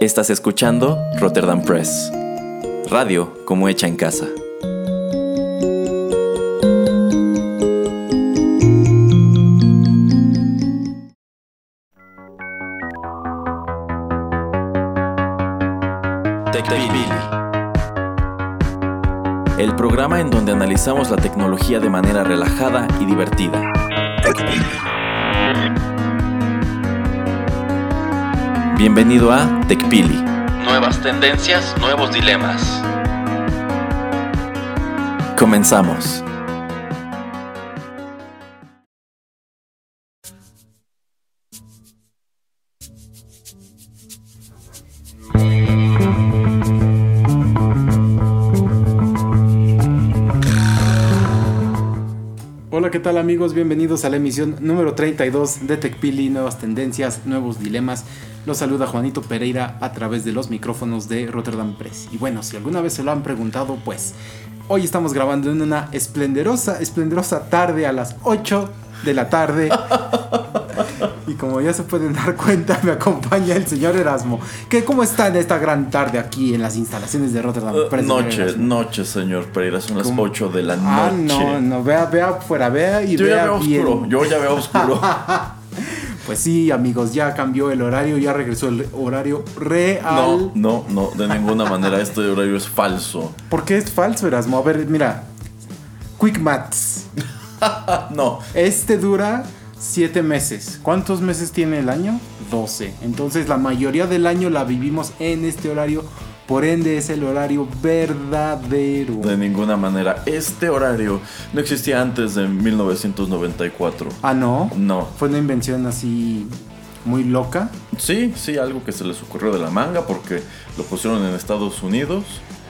Estás escuchando Rotterdam Press. Radio como hecha en casa. El programa en donde analizamos la tecnología de manera relajada y divertida. Bienvenido a TechPili. Nuevas tendencias, nuevos dilemas. Comenzamos. Tal amigos? Bienvenidos a la emisión número 32 de TechPili, nuevas tendencias, nuevos dilemas. Los saluda Juanito Pereira a través de los micrófonos de Rotterdam Press. Y bueno, si alguna vez se lo han preguntado, pues hoy estamos grabando en una esplendorosa, esplendorosa tarde a las 8 de la tarde. Y como ya se pueden dar cuenta, me acompaña el señor Erasmo. ¿Qué, ¿Cómo está en esta gran tarde aquí en las instalaciones de Rotterdam? Uh, noche, noche, señor Pereira, son las ¿Cómo? 8 de la noche. Ah, no, no, vea, vea afuera, vea y Yo ya vea veo bien. oscuro, yo ya veo oscuro. Pues sí, amigos, ya cambió el horario, ya regresó el horario No, real. no, no, de ninguna manera este horario es falso. ¿Por qué es falso, Erasmo? A ver, mira. Quick Maths. No, Este dura 7 meses. ¿Cuántos meses tiene el año? 12. Entonces la mayoría del año la vivimos en este horario. Por ende es el horario verdadero. de ninguna manera. Este horario no existía antes de 1994. Ah, no. No. Fue una invención así muy loca. Sí, sí, algo que se les ocurrió de la manga porque lo pusieron en Estados Unidos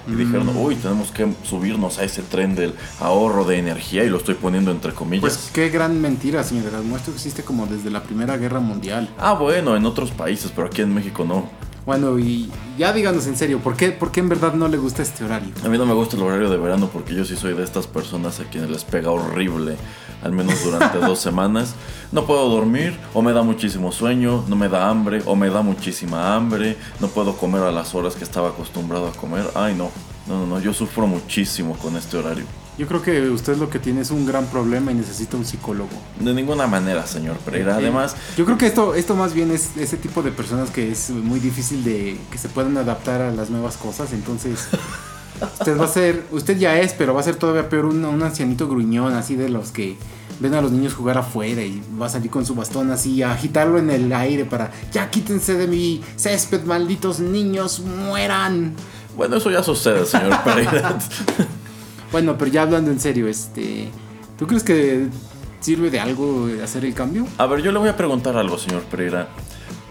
y dijeron, Mm. uy, tenemos que subirnos a ese tren del ahorro de energía y lo estoy poniendo entre comillas. Pues qué gran mentira, señor Erasmo. Esto existe como desde la Primera Guerra Mundial. Ah, bueno, en otros países, pero aquí en México no. Bueno, y ya díganos en serio, ¿por qué, ¿por qué en verdad no le gusta este horario? A mí no me gusta el horario de verano porque yo sí soy de estas personas a quienes les pega horrible, al menos durante dos semanas. No puedo dormir, o me da muchísimo sueño, no me da hambre, o me da muchísima hambre, no puedo comer a las horas que estaba acostumbrado a comer. Ay, no, no, no, no, yo sufro muchísimo con este horario. Yo creo que usted lo que tiene es un gran problema y necesita un psicólogo. De ninguna manera, señor Pereira. Además, Yo creo que esto, esto más bien es ese tipo de personas que es muy difícil de que se puedan adaptar a las nuevas cosas. Entonces, usted va a ser, usted ya es, pero va a ser todavía peor un, un ancianito gruñón, así de los que ven a los niños jugar afuera y va a salir con su bastón así a agitarlo en el aire para, ya quítense de mi césped, malditos niños, mueran. bueno, eso ya sucede, señor Pereira. Bueno, pero ya hablando en serio, este, ¿tú crees que sirve de algo hacer el cambio? A ver, yo le voy a preguntar algo, señor Pereira.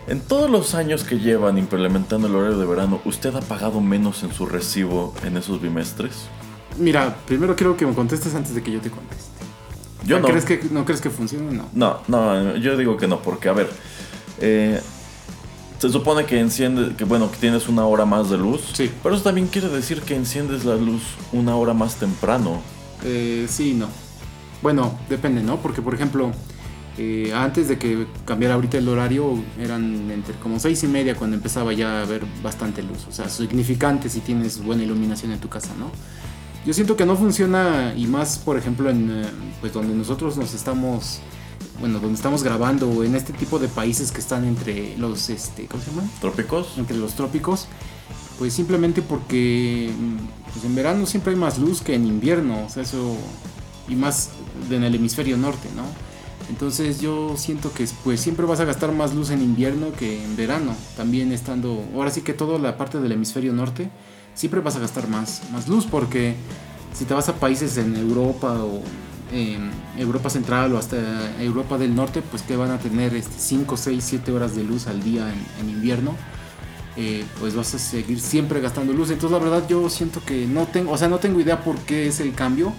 En todos los años que llevan implementando el horario de verano, ¿usted ha pagado menos en su recibo en esos bimestres? Mira, primero quiero que me contestes antes de que yo te conteste. Yo no. ¿Crees que, ¿No crees que funcione? No. No, no, yo digo que no, porque a ver, eh, se supone que enciende, que bueno, que tienes una hora más de luz, Sí. pero eso también quiere decir que enciendes la luz una hora más temprano. Eh, sí no. Bueno, depende, ¿no? Porque, por ejemplo, eh, antes de que cambiara ahorita el horario, eran entre como seis y media cuando empezaba ya a haber bastante luz. O sea, significante si tienes buena iluminación en tu casa, ¿no? Yo siento que no funciona y más, por ejemplo, en eh, pues donde nosotros nos estamos, bueno, donde estamos grabando en este tipo de países que están entre los, este, ¿cómo se llaman? ¿Trópicos? entre los trópicos, pues simplemente porque mm, pues en verano siempre hay más luz que en invierno, o sea, eso y más en el hemisferio norte, ¿no? Entonces yo siento que pues siempre vas a gastar más luz en invierno que en verano, también estando, ahora sí que toda la parte del hemisferio norte, siempre vas a gastar más, más luz porque si te vas a países en Europa o en Europa Central o hasta Europa del Norte, pues que van a tener 5, 6, 7 horas de luz al día en, en invierno eh, pues vas a seguir siempre gastando luz. Entonces la verdad yo siento que no tengo, o sea, no tengo idea por qué es el cambio.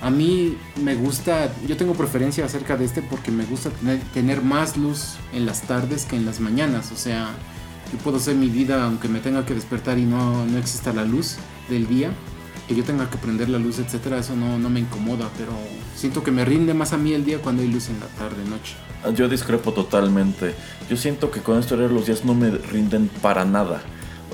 A mí me gusta, yo tengo preferencia acerca de este porque me gusta tener, tener más luz en las tardes que en las mañanas. O sea, yo puedo hacer mi vida aunque me tenga que despertar y no, no exista la luz del día. Que yo tenga que prender la luz, etcétera, eso no, no me incomoda, pero siento que me rinde más a mí el día cuando hay luz en la tarde, noche. Yo discrepo totalmente. yo siento que con esto los días no me rinden para nada.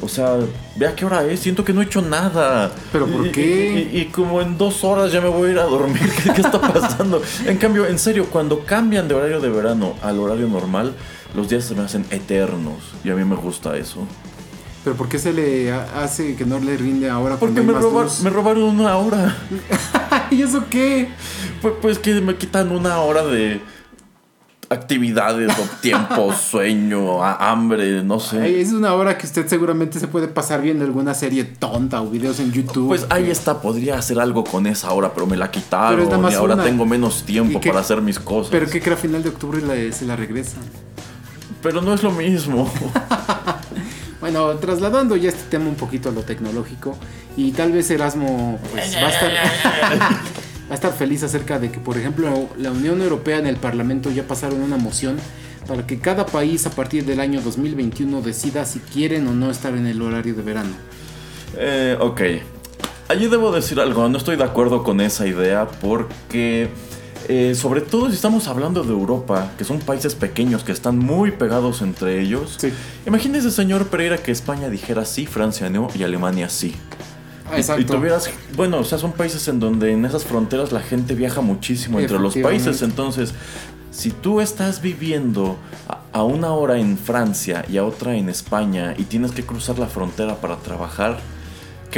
O sea, vea qué hora es, siento que no he hecho nada. ¿Pero por Y- qué? Y, y como en dos horas ya me voy a ir a dormir. ¿Qué, qué está pasando? En cambio, en serio, cuando cambian de horario de verano al horario normal, los días se me hacen eternos. Y a mí me gusta eso. ¿Pero por qué se le ha- hace que no le rinde ahora? Porque me, hay más roba- luz? me robaron una hora. ¿Y eso qué? Pues, pues que me quitan una hora de actividades o tiempo, sueño, hambre, no sé. Ay, Es una hora que usted seguramente se puede pasar viendo alguna serie tonta o videos en YouTube. Pues ahí está, podría hacer algo con esa hora, pero me la quitaron y ahora tengo menos tiempo para hacer mis cosas. Pero que, que a final de octubre la- se la regresan. Pero no es lo mismo. Bueno, trasladando ya este tema un poquito a lo tecnológico y tal vez Erasmo pues, va, a estar, feliz acerca de que, por ejemplo, la Unión Europea en el Parlamento ya pasaron una moción para que cada país a partir del año 2021 decida si quieren o no estar en el horario de verano. Eh, ok. Allí debo decir algo, no estoy de acuerdo con esa idea porque, eh, sobre todo si estamos hablando de Europa, que son países pequeños que están muy pegados entre ellos. Sí. Imagínese, señor Pereira, que España dijera sí, Francia no y Alemania sí. Ah, Y- Exacto. Y tuvieras, bueno, o sea, son países en donde en esas fronteras la gente viaja muchísimo entre los países. Entonces, si tú estás viviendo a, a una hora en Francia y a otra en España y tienes que cruzar la frontera para trabajar,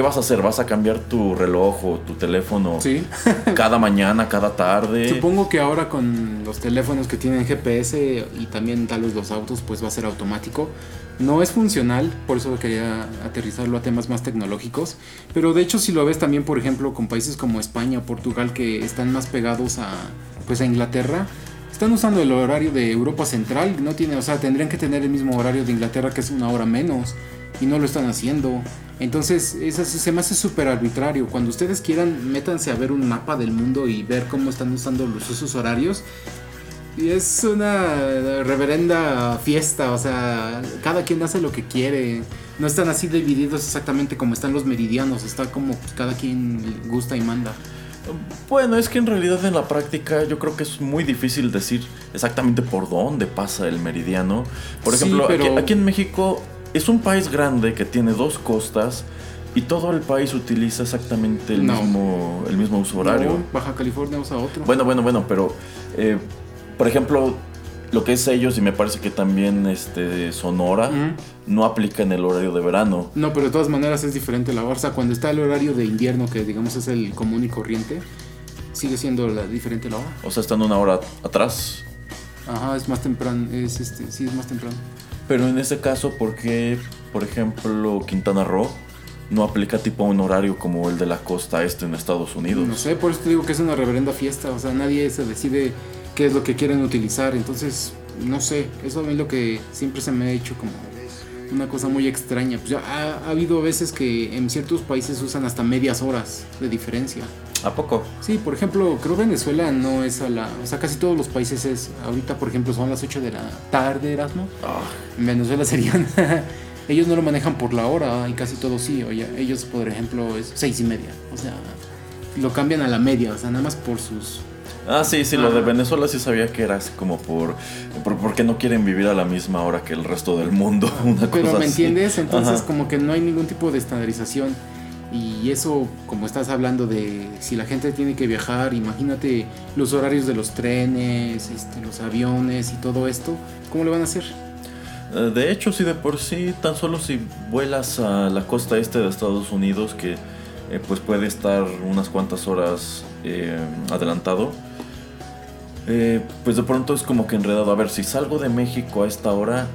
¿qué vas a hacer? ¿Vas a cambiar tu reloj o tu teléfono Sí. cada mañana, cada tarde? Supongo que ahora con los teléfonos que tienen GPS y también tal vez los autos, pues va a ser automático. No es funcional, por eso quería aterrizarlo a temas más tecnológicos. Pero de hecho, si lo ves también, por ejemplo, con países como España Portugal que están más pegados a, pues a Inglaterra, están usando el horario de Europa Central. No tiene, o sea, tendrían que tener el mismo horario de Inglaterra, que es una hora menos, y no lo están haciendo. Entonces, eso sí se me hace súper arbitrario. Cuando ustedes quieran, métanse a ver un mapa del mundo y ver cómo están usando los usos horarios. Y es una reverenda fiesta, o sea, cada quien hace lo que quiere. No están así divididos exactamente como están los meridianos, está como cada quien gusta y manda. Bueno, es que en realidad en la práctica yo creo que es muy difícil decir exactamente por dónde pasa el meridiano. Por Sí, ejemplo, pero- aquí, aquí en México es un país grande que tiene dos costas y todo el país utiliza exactamente el, No. mismo, el mismo uso horario. No, Baja California usa otro. Bueno, bueno, bueno, pero eh, por ejemplo, lo que es ellos y me parece que también este Sonora no aplica en el horario de verano. No, pero de todas maneras es diferente la hora. O sea, cuando está el horario de invierno, que digamos es el común y corriente, sigue siendo la, diferente la hora. O sea, están una hora atrás. Ajá, es más temprano, es este, sí, es más temprano. Pero en ese caso, ¿por qué, por ejemplo, Quintana Roo no aplica tipo un horario como el de la costa este en Estados Unidos? No sé, por eso te digo que es una reverenda fiesta. O sea, nadie se decide qué es lo que quieren utilizar. Entonces, no sé, eso a mí lo que siempre se me ha hecho como una cosa muy extraña. Pues ya ha, ha habido veces que en ciertos países usan hasta medias horas de diferencia. ¿A poco? Sí, por ejemplo, creo Venezuela no es a la... O sea, casi todos los países es... Ahorita, por ejemplo, son las 8 de la tarde, Erasmo. Ah, En Venezuela serían... ellos no lo manejan por la hora y casi todos sí. Oye, ellos, por ejemplo, es seis y media. O sea, lo cambian a la media. O sea, nada más por sus... Ah, sí, sí, lo de. Venezuela sí sabía que era así como por, por porque no quieren vivir a la misma hora que el resto del mundo, una Pero cosa ¿me así. entiendes? Entonces Ajá. como que no hay ningún tipo de estandarización. Y eso, como estás hablando de si la gente tiene que viajar, imagínate los horarios de los trenes, este, los aviones y todo esto, ¿cómo le van a hacer? Eh, De hecho, sí, de por sí, tan solo si vuelas a la costa este de Estados Unidos, que eh, pues puede estar unas cuantas horas eh, adelantado, eh, pues de pronto es como que enredado. A ver, si salgo de México a esta hora,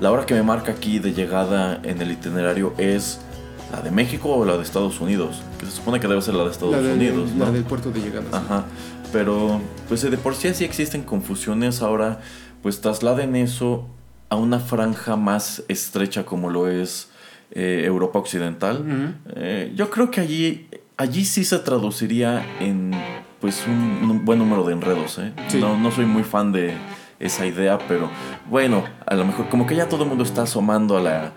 la hora que me marca aquí de llegada en el itinerario es la de México o la de Estados Unidos, que se supone que debe ser la de Estados la, Unidos, la ¿no? del puerto de llegada. sí. Ajá. Pero, pues de por sí así existen confusiones. Ahora, pues trasladen eso a una franja más estrecha como lo es eh, Europa Occidental. Eh, yo creo que allí, allí sí se traduciría en pues un, un buen número de enredos. ¿eh? Sí. No, no soy muy fan de esa idea, pero bueno, a lo mejor como que ya todo el mundo está asomando a la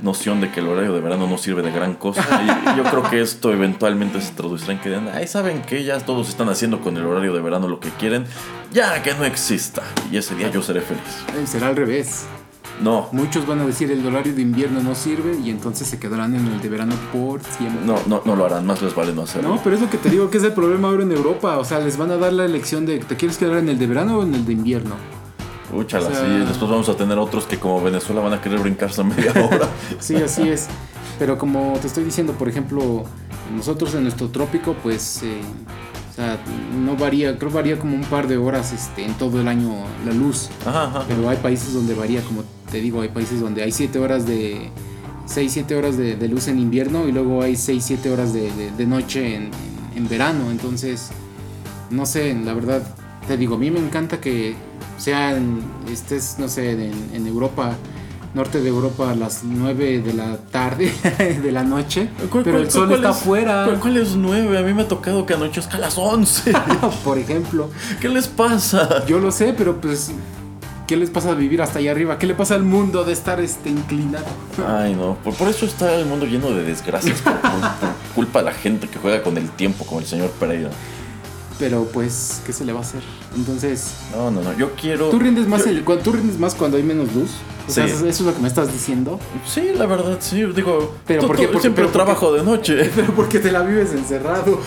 noción de que el horario de verano no sirve de gran cosa. Y yo creo que esto eventualmente se traducirá en que digan, ay, ¿saben que Ya todos están haciendo con el horario de verano lo que quieren, ya que no exista. Y ese día yo seré feliz. Será al revés. No. Muchos van a decir el horario de invierno no sirve y entonces se quedarán en el de verano por siempre. No, no, no lo harán, más les vale no hacerlo. No, pero es lo que te digo que es el problema ahora en Europa. O sea, les van a dar la elección de ¿te quieres quedar en el de verano o en el de invierno? Úchala, sí. Después vamos a tener otros que como Venezuela van a querer brincarse a media hora. sí, así es. Pero como te estoy diciendo, por ejemplo, nosotros en nuestro trópico, pues, eh, o sea, no varía, creo varía como un par de horas este, en todo el año la luz. Ajá, Pero hay países donde varía, como te digo, hay países donde hay 7 horas de... 6, 7 horas de, luz en invierno y luego hay 6, 7 horas de, noche en, en verano. Entonces, no sé, la verdad, te digo, a mí me encanta que sean, estés, no sé, en, Europa, norte de Europa a las 9 de la tarde, de la noche, pero el sol está afuera. ¿cuál, es 9? A mí me ha tocado que anochezca a las 11. Por ejemplo. ¿Qué les pasa? Yo lo sé, pero pues ¿Qué les pasa a vivir hasta allá arriba? ¿Qué le pasa al mundo de estar este, inclinado? Ay, no. Por, eso está el mundo lleno de desgracias. Por, culpa de la gente que juega con el tiempo, como el señor Pereira. Pero pues, ¿qué se le va a hacer? Entonces. No, no, no. Yo quiero. ¿Tú rindes más, ¿tú rindes más cuando hay menos luz? O sea, ¿eso es lo que me estás diciendo? Sí, la verdad, sí. Digo, pero porque, siempre trabajo de noche. Pero porque te la vives encerrado.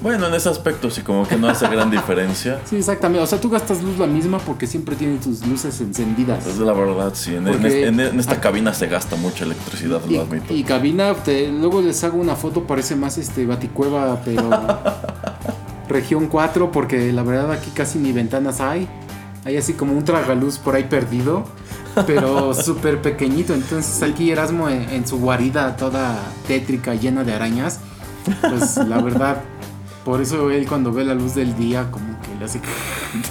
Bueno, en ese aspecto sí, como que no hace gran diferencia. Sí, exactamente. O sea, tú gastas luz la misma porque siempre tienes tus luces encendidas. Es la verdad, sí. En, esta cabina se gasta mucha electricidad, y, lo admito. Y cabina, luego les hago una foto, parece más este baticueva, pero región 4, porque la verdad aquí casi ni ventanas hay. Hay así como un tragaluz por ahí perdido, pero súper pequeñito. Entonces aquí Erasmo en su guarida toda tétrica, llena de arañas, pues la verdad por eso él cuando ve la luz del día como que le hace...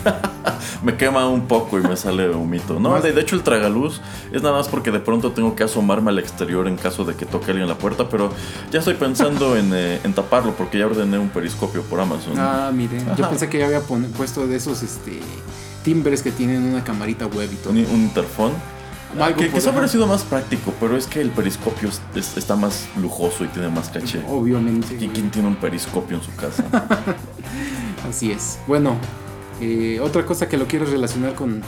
me quema un poco y me sale humito. No, de, hecho el tragaluz es nada más porque de pronto tengo que asomarme al exterior en caso de que toque alguien la puerta, pero ya estoy pensando en, eh, taparlo porque ya ordené un periscopio por Amazon. Ah, mire, yo pensé que ya había puesto de esos este, timbres que tienen una camarita web y todo. Un, un interfón. Ah, que, eso habría sido más práctico, pero es que el periscopio está más lujoso y tiene más caché. Obviamente. ¿Quién tiene un periscopio en su casa? Así es. Bueno, eh, otra cosa que lo quiero relacionar con,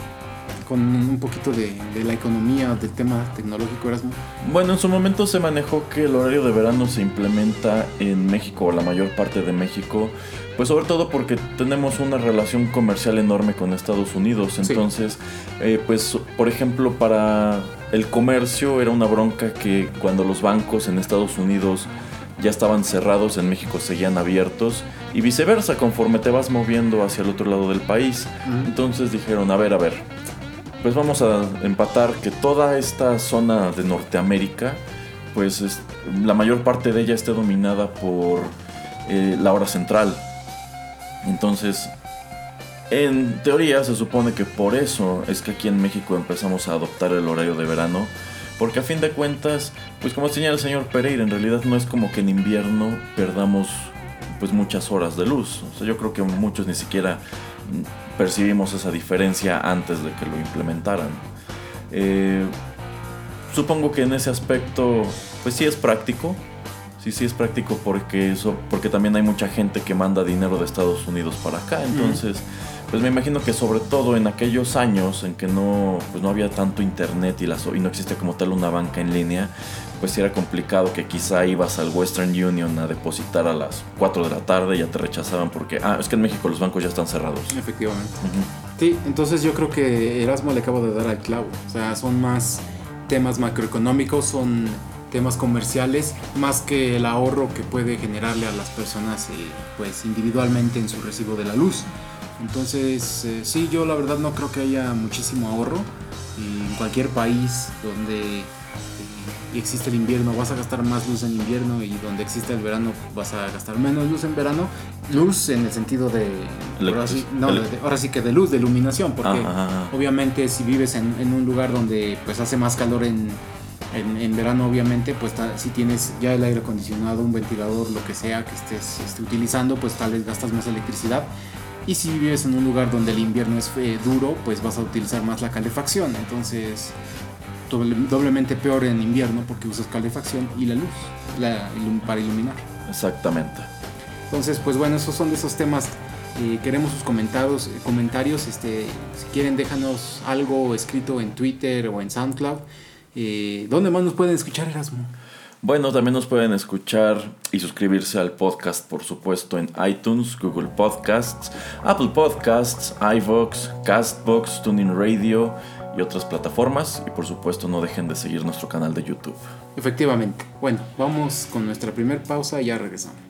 con un poquito de, de, la economía, del tema tecnológico, Erasmo? Bueno, en su momento se manejó que el horario de verano se implementa en México, o la mayor parte de México, pues sobre todo porque tenemos una relación comercial enorme con Estados Unidos. Entonces, eh, pues por ejemplo, para el comercio era una bronca que cuando los bancos en Estados Unidos ya estaban cerrados, en México seguían abiertos y viceversa conforme te vas moviendo hacia el otro lado del país. Entonces dijeron, a ver, a ver, pues vamos a empatar que toda esta zona de Norteamérica, pues la mayor parte de ella esté dominada por eh, la hora central. Entonces, en teoría se supone que por eso es que aquí en México empezamos a adoptar el horario de verano. Porque a fin de cuentas, pues como señala el señor Pereira, en realidad no es como que en invierno perdamos pues muchas horas de luz. O sea, yo creo que muchos ni siquiera percibimos esa diferencia antes de que lo implementaran. Eh, supongo que en ese aspecto, pues sí es práctico, Sí, sí es práctico porque eso, porque también hay mucha gente que manda dinero de Estados Unidos para acá. Entonces, pues me imagino que sobre todo en aquellos años en que no, pues no había tanto internet y, las, y no existía como tal una banca en línea, pues era complicado que quizá ibas al Western Union a depositar a las 4 de la tarde y ya te rechazaban porque, ah, es que en México los bancos ya están cerrados. Efectivamente. Sí, entonces yo creo que Erasmo le acabo de dar al clavo. O sea, son más temas macroeconómicos, son temas comerciales más que el ahorro que puede generarle a las personas eh, pues individualmente en su recibo de la luz. Entonces, eh, sí, yo la verdad no creo que haya muchísimo ahorro. en cualquier país donde eh, existe el invierno vas a gastar más luz en invierno y donde existe el verano vas a gastar menos luz en verano. Luz en el sentido de... Ahora sí, no, ahora sí que de luz, de iluminación, porque obviamente si vives en, en, un lugar donde pues hace más calor en, en, verano obviamente pues si tienes ya el aire acondicionado, un ventilador, lo que sea que estés, utilizando, pues tal vez gastas más electricidad. Y si vives en un lugar donde el invierno es eh, duro, pues vas a utilizar más la calefacción. Entonces, doblemente peor en invierno porque usas calefacción y la luz para iluminar. Exactamente. Entonces, pues bueno, esos son de esos temas. Eh, queremos sus comentarios, comentarios. Este, si quieren, déjanos algo escrito en Twitter o en SoundCloud. Eh, ¿Dónde más nos pueden escuchar, Erasmo? Bueno, también nos pueden escuchar y suscribirse al podcast, por supuesto, en iTunes, Google Podcasts, Apple Podcasts, iVoox, Castbox, Tuning Radio y otras plataformas. Y por supuesto, no dejen de seguir nuestro canal de YouTube. Efectivamente. Bueno, vamos con nuestra primera pausa y ya regresamos.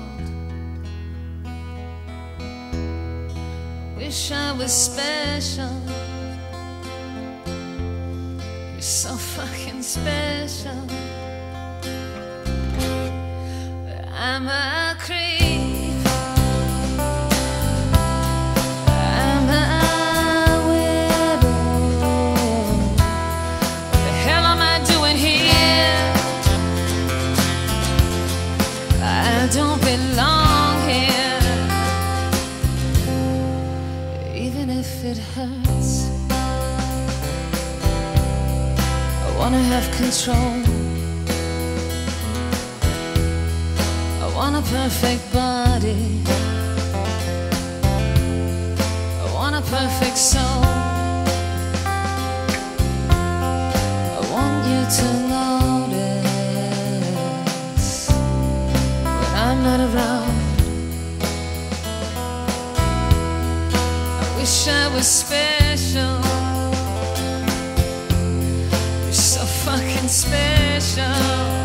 Wish I was special. You're so fucking special. I'm a creep. Have control. I want a perfect body. I want a perfect soul. I want you to notice when I'm not around. I wish I was special. Special.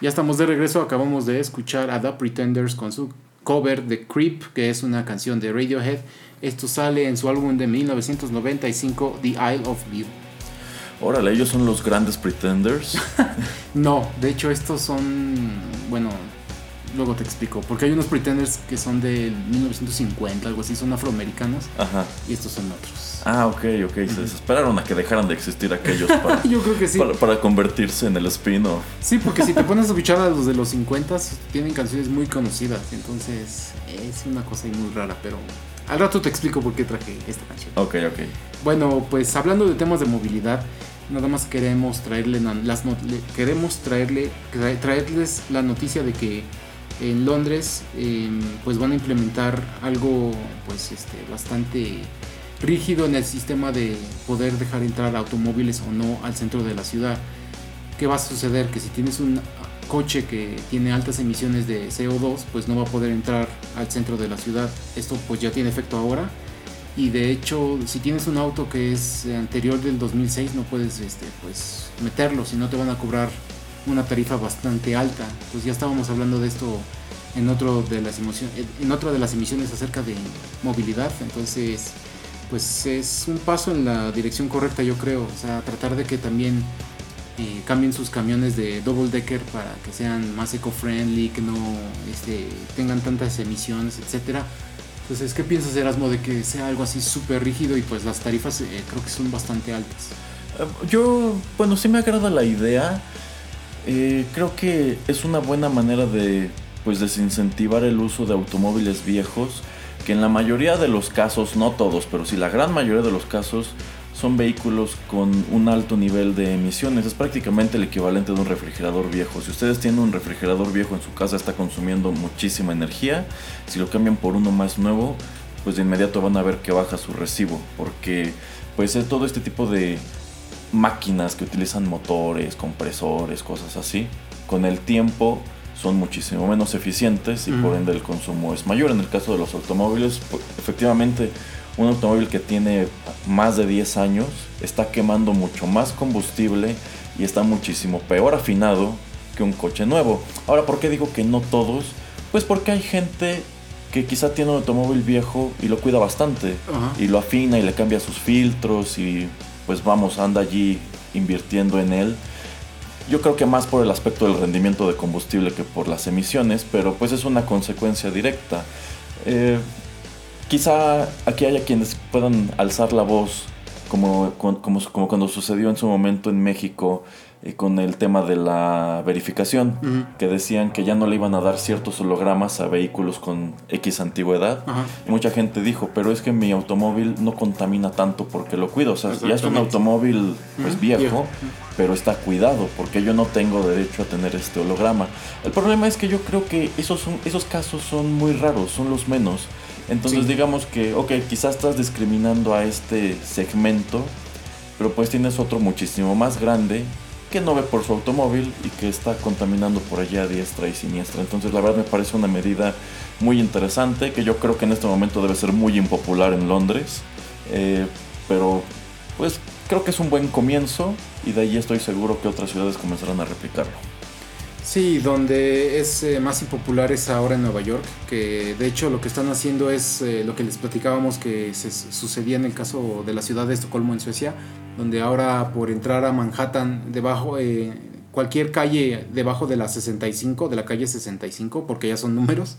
Ya estamos de regreso, acabamos de escuchar a The Pretenders con su cover de Creep, que es una canción de Radiohead. Esto sale en su álbum de 1995, The Isle of View. Órale, ellos son los grandes pretenders. no, de hecho estos son, bueno, luego te explico, porque hay unos pretenders que son del 1950, algo así, son afroamericanos. Ajá. Y estos son otros. Ah, ok, ok. Se esperaron a que dejaran de existir aquellos para, Yo creo que sí. para, convertirse en el spin-off. Sí, porque si te pones a escuchar a los de los 50 tienen canciones muy conocidas, entonces es una cosa muy rara, pero al rato te explico por qué traje esta canción. Ok, ok. Bueno, pues hablando de temas de movilidad, nada más queremos traerle las queremos traerle traerles la noticia de que en Londres em, pues van a implementar algo pues este bastante rígido en el sistema de poder dejar entrar automóviles o no al centro de la ciudad. ¿Qué va a suceder? Que si tienes un coche que tiene altas emisiones de CO2, pues no va a poder entrar al centro de la ciudad. Esto pues ya tiene efecto ahora. Y de hecho, si tienes un auto que es anterior del 2006, no puedes este, pues, meterlo, si no te van a cobrar una tarifa bastante alta. Pues ya estábamos hablando de esto en, otro de las en otra de las emisiones acerca de movilidad. Entonces, pues es un paso en la dirección correcta, yo creo. O sea, tratar de que también eh, cambien sus camiones de double decker para que sean más eco-friendly, que no este, tengan tantas emisiones, etcétera. Entonces, ¿qué piensas, Erasmo, de que sea algo así súper rígido y pues las tarifas eh, creo que son bastante altas? Yo, bueno, sí me agrada la idea. Creo que es una buena manera de pues desincentivar el uso de automóviles viejos, que en la mayoría de los casos, no todos, pero sí la gran mayoría de los casos, son vehículos con un alto nivel de emisiones. Es prácticamente el equivalente de un refrigerador viejo. Si ustedes tienen un refrigerador viejo en su casa está consumiendo muchísima energía. Si lo cambian por uno más nuevo, pues de inmediato van a ver que baja su recibo. Porque pues todo este tipo de máquinas que utilizan motores, compresores, cosas así, con el tiempo son muchísimo menos eficientes y por ende el consumo es mayor. En el caso de los automóviles, pues, efectivamente un automóvil que tiene más de 10 años está quemando mucho más combustible y está muchísimo peor afinado que un coche nuevo. Ahora, ¿por qué digo que no todos? Pues porque hay gente que quizá tiene un automóvil viejo y lo cuida bastante y lo afina y le cambia sus filtros y pues vamos, anda allí invirtiendo en él. Yo creo que más por el aspecto del rendimiento de combustible que por las emisiones, pero pues es una consecuencia directa. Eh, quizá aquí haya quienes puedan alzar la voz, como, como, como cuando sucedió en su momento en México eh, con el tema de la verificación, que decían que ya no le iban a dar ciertos hologramas a vehículos con X antigüedad. Y mucha gente dijo, pero es que mi automóvil no contamina tanto porque lo cuido. O sea, ya es un automóvil pues, viejo, pero está cuidado porque yo no tengo derecho a tener este holograma. El problema es que yo creo que esos, son, esos casos son muy raros, son los menos. Entonces digamos que, ok, quizás estás discriminando a este segmento, pero pues tienes otro muchísimo más grande que no ve por su automóvil y que está contaminando por allá a diestra y siniestra. Entonces la verdad me parece una medida muy interesante que yo creo que en este momento debe ser muy impopular en Londres. Eh, pero pues creo que es un buen comienzo y de ahí estoy seguro que otras ciudades comenzarán a replicarlo. Sí, donde es eh, más impopular es ahora en Nueva York, que de hecho lo que están haciendo es eh, lo que les platicábamos que se sucedía en el caso de la ciudad de Estocolmo en Suecia, donde ahora por entrar a Manhattan, debajo, eh, cualquier calle debajo de la 65, de la calle 65, porque ya son números,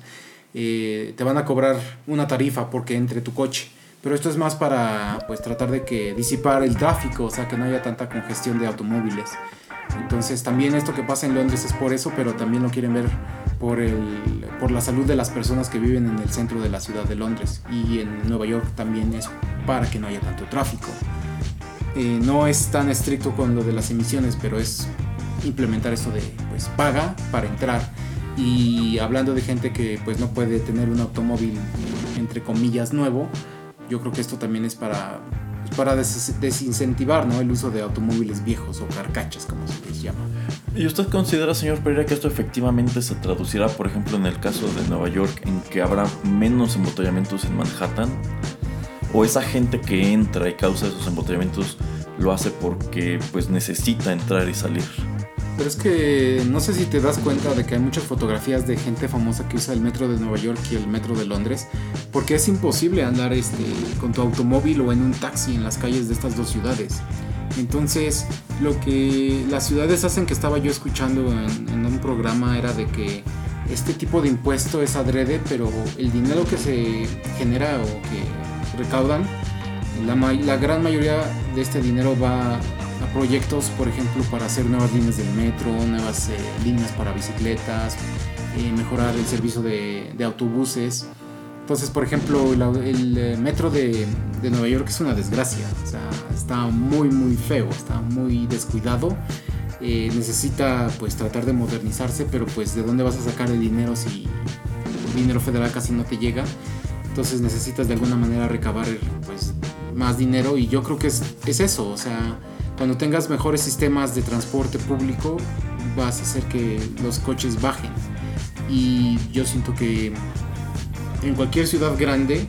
te van a cobrar una tarifa porque entre tu coche. Pero esto es más para pues tratar de que disipar el tráfico, o sea que no haya tanta congestión de automóviles. Entonces también esto que pasa en Londres es por eso, pero también lo quieren ver por, el, por la salud de las personas que viven en el centro de la ciudad de Londres. Y en Nueva York también es para que no haya tanto tráfico. Eh, no es tan estricto con lo de las emisiones, pero es implementar esto de pues paga para entrar. Y hablando de gente que pues no puede tener un automóvil entre comillas nuevo, yo creo que esto también es para para desincentivar ¿no? el uso de automóviles viejos o carcachas, como se les llama. ¿Y usted considera, señor Pereira, que esto efectivamente se traducirá, por ejemplo, en el caso de Nueva York, en que habrá menos embotellamientos en Manhattan? ¿O esa gente que entra y causa esos embotellamientos lo hace porque pues necesita entrar y salir? Pero es que no sé si te das cuenta de que hay muchas fotografías de gente famosa que usa el metro de Nueva York y el metro de Londres, porque es imposible andar este, con tu automóvil o en un taxi en las calles de estas dos ciudades. Entonces, lo que las ciudades hacen que estaba yo escuchando en, un programa era de que este tipo de impuesto es adrede, pero el dinero que se genera o que recaudan, la, la gran mayoría de este dinero va a proyectos, por ejemplo, para hacer nuevas líneas del metro, nuevas eh, líneas para bicicletas, eh, mejorar el servicio de, de, autobuses. Entonces, por ejemplo, la, el eh, metro de, de, Nueva York es una desgracia, o sea, está muy, muy feo, está muy descuidado. Eh, necesita pues tratar de modernizarse, pero pues de dónde vas a sacar el dinero si el dinero federal casi no te llega. Entonces necesitas de alguna manera recabar pues más dinero y yo creo que es, es eso, o sea, cuando tengas mejores sistemas de transporte público vas a hacer que los coches bajen. Y yo siento que en cualquier ciudad grande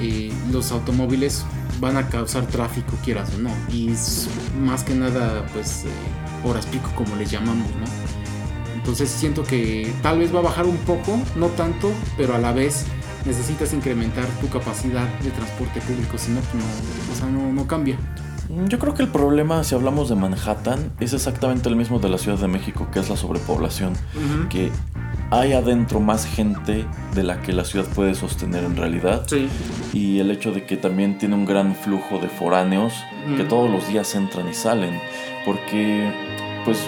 eh, los automóviles van a causar tráfico, quieras o no. Y más que nada, pues, eh, horas pico, como les llamamos, ¿no? Entonces siento que tal vez va a bajar un poco, no tanto, pero a la vez necesitas incrementar tu capacidad de transporte público, si no, o no cambia. Yo creo que el problema, si hablamos de Manhattan, es exactamente el mismo de la Ciudad de México, que es la sobrepoblación. Uh -huh. Que hay adentro más gente de la que la ciudad puede sostener en realidad. Sí. Y el hecho de que también tiene un gran flujo de foráneos uh -huh. que todos los días entran y salen. Porque, pues,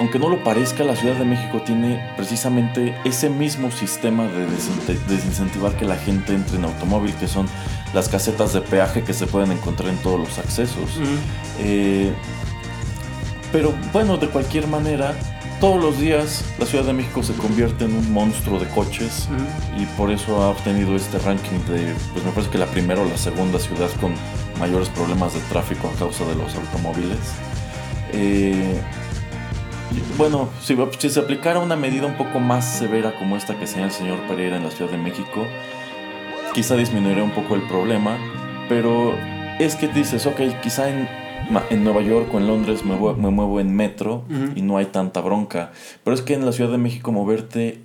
aunque no lo parezca, la Ciudad de México tiene precisamente ese mismo sistema de desincentivar que la gente entre en automóvil, que son las casetas de peaje que se pueden encontrar en todos los accesos. Eh, pero bueno, de cualquier manera, todos los días la Ciudad de México se convierte en un monstruo de coches uh -huh. y por eso ha obtenido este ranking de, pues me parece que la primera o la segunda ciudad con mayores problemas de tráfico a causa de los automóviles. Eh, bueno, si, si, se aplicara una medida un poco más severa como esta que señala el señor Pereira en la Ciudad de México, quizá disminuiría un poco el problema, pero es que dices, ok, quizá en, en Nueva York o en Londres me, me muevo en metro uh -huh. y no hay tanta bronca, pero es que en la Ciudad de México moverte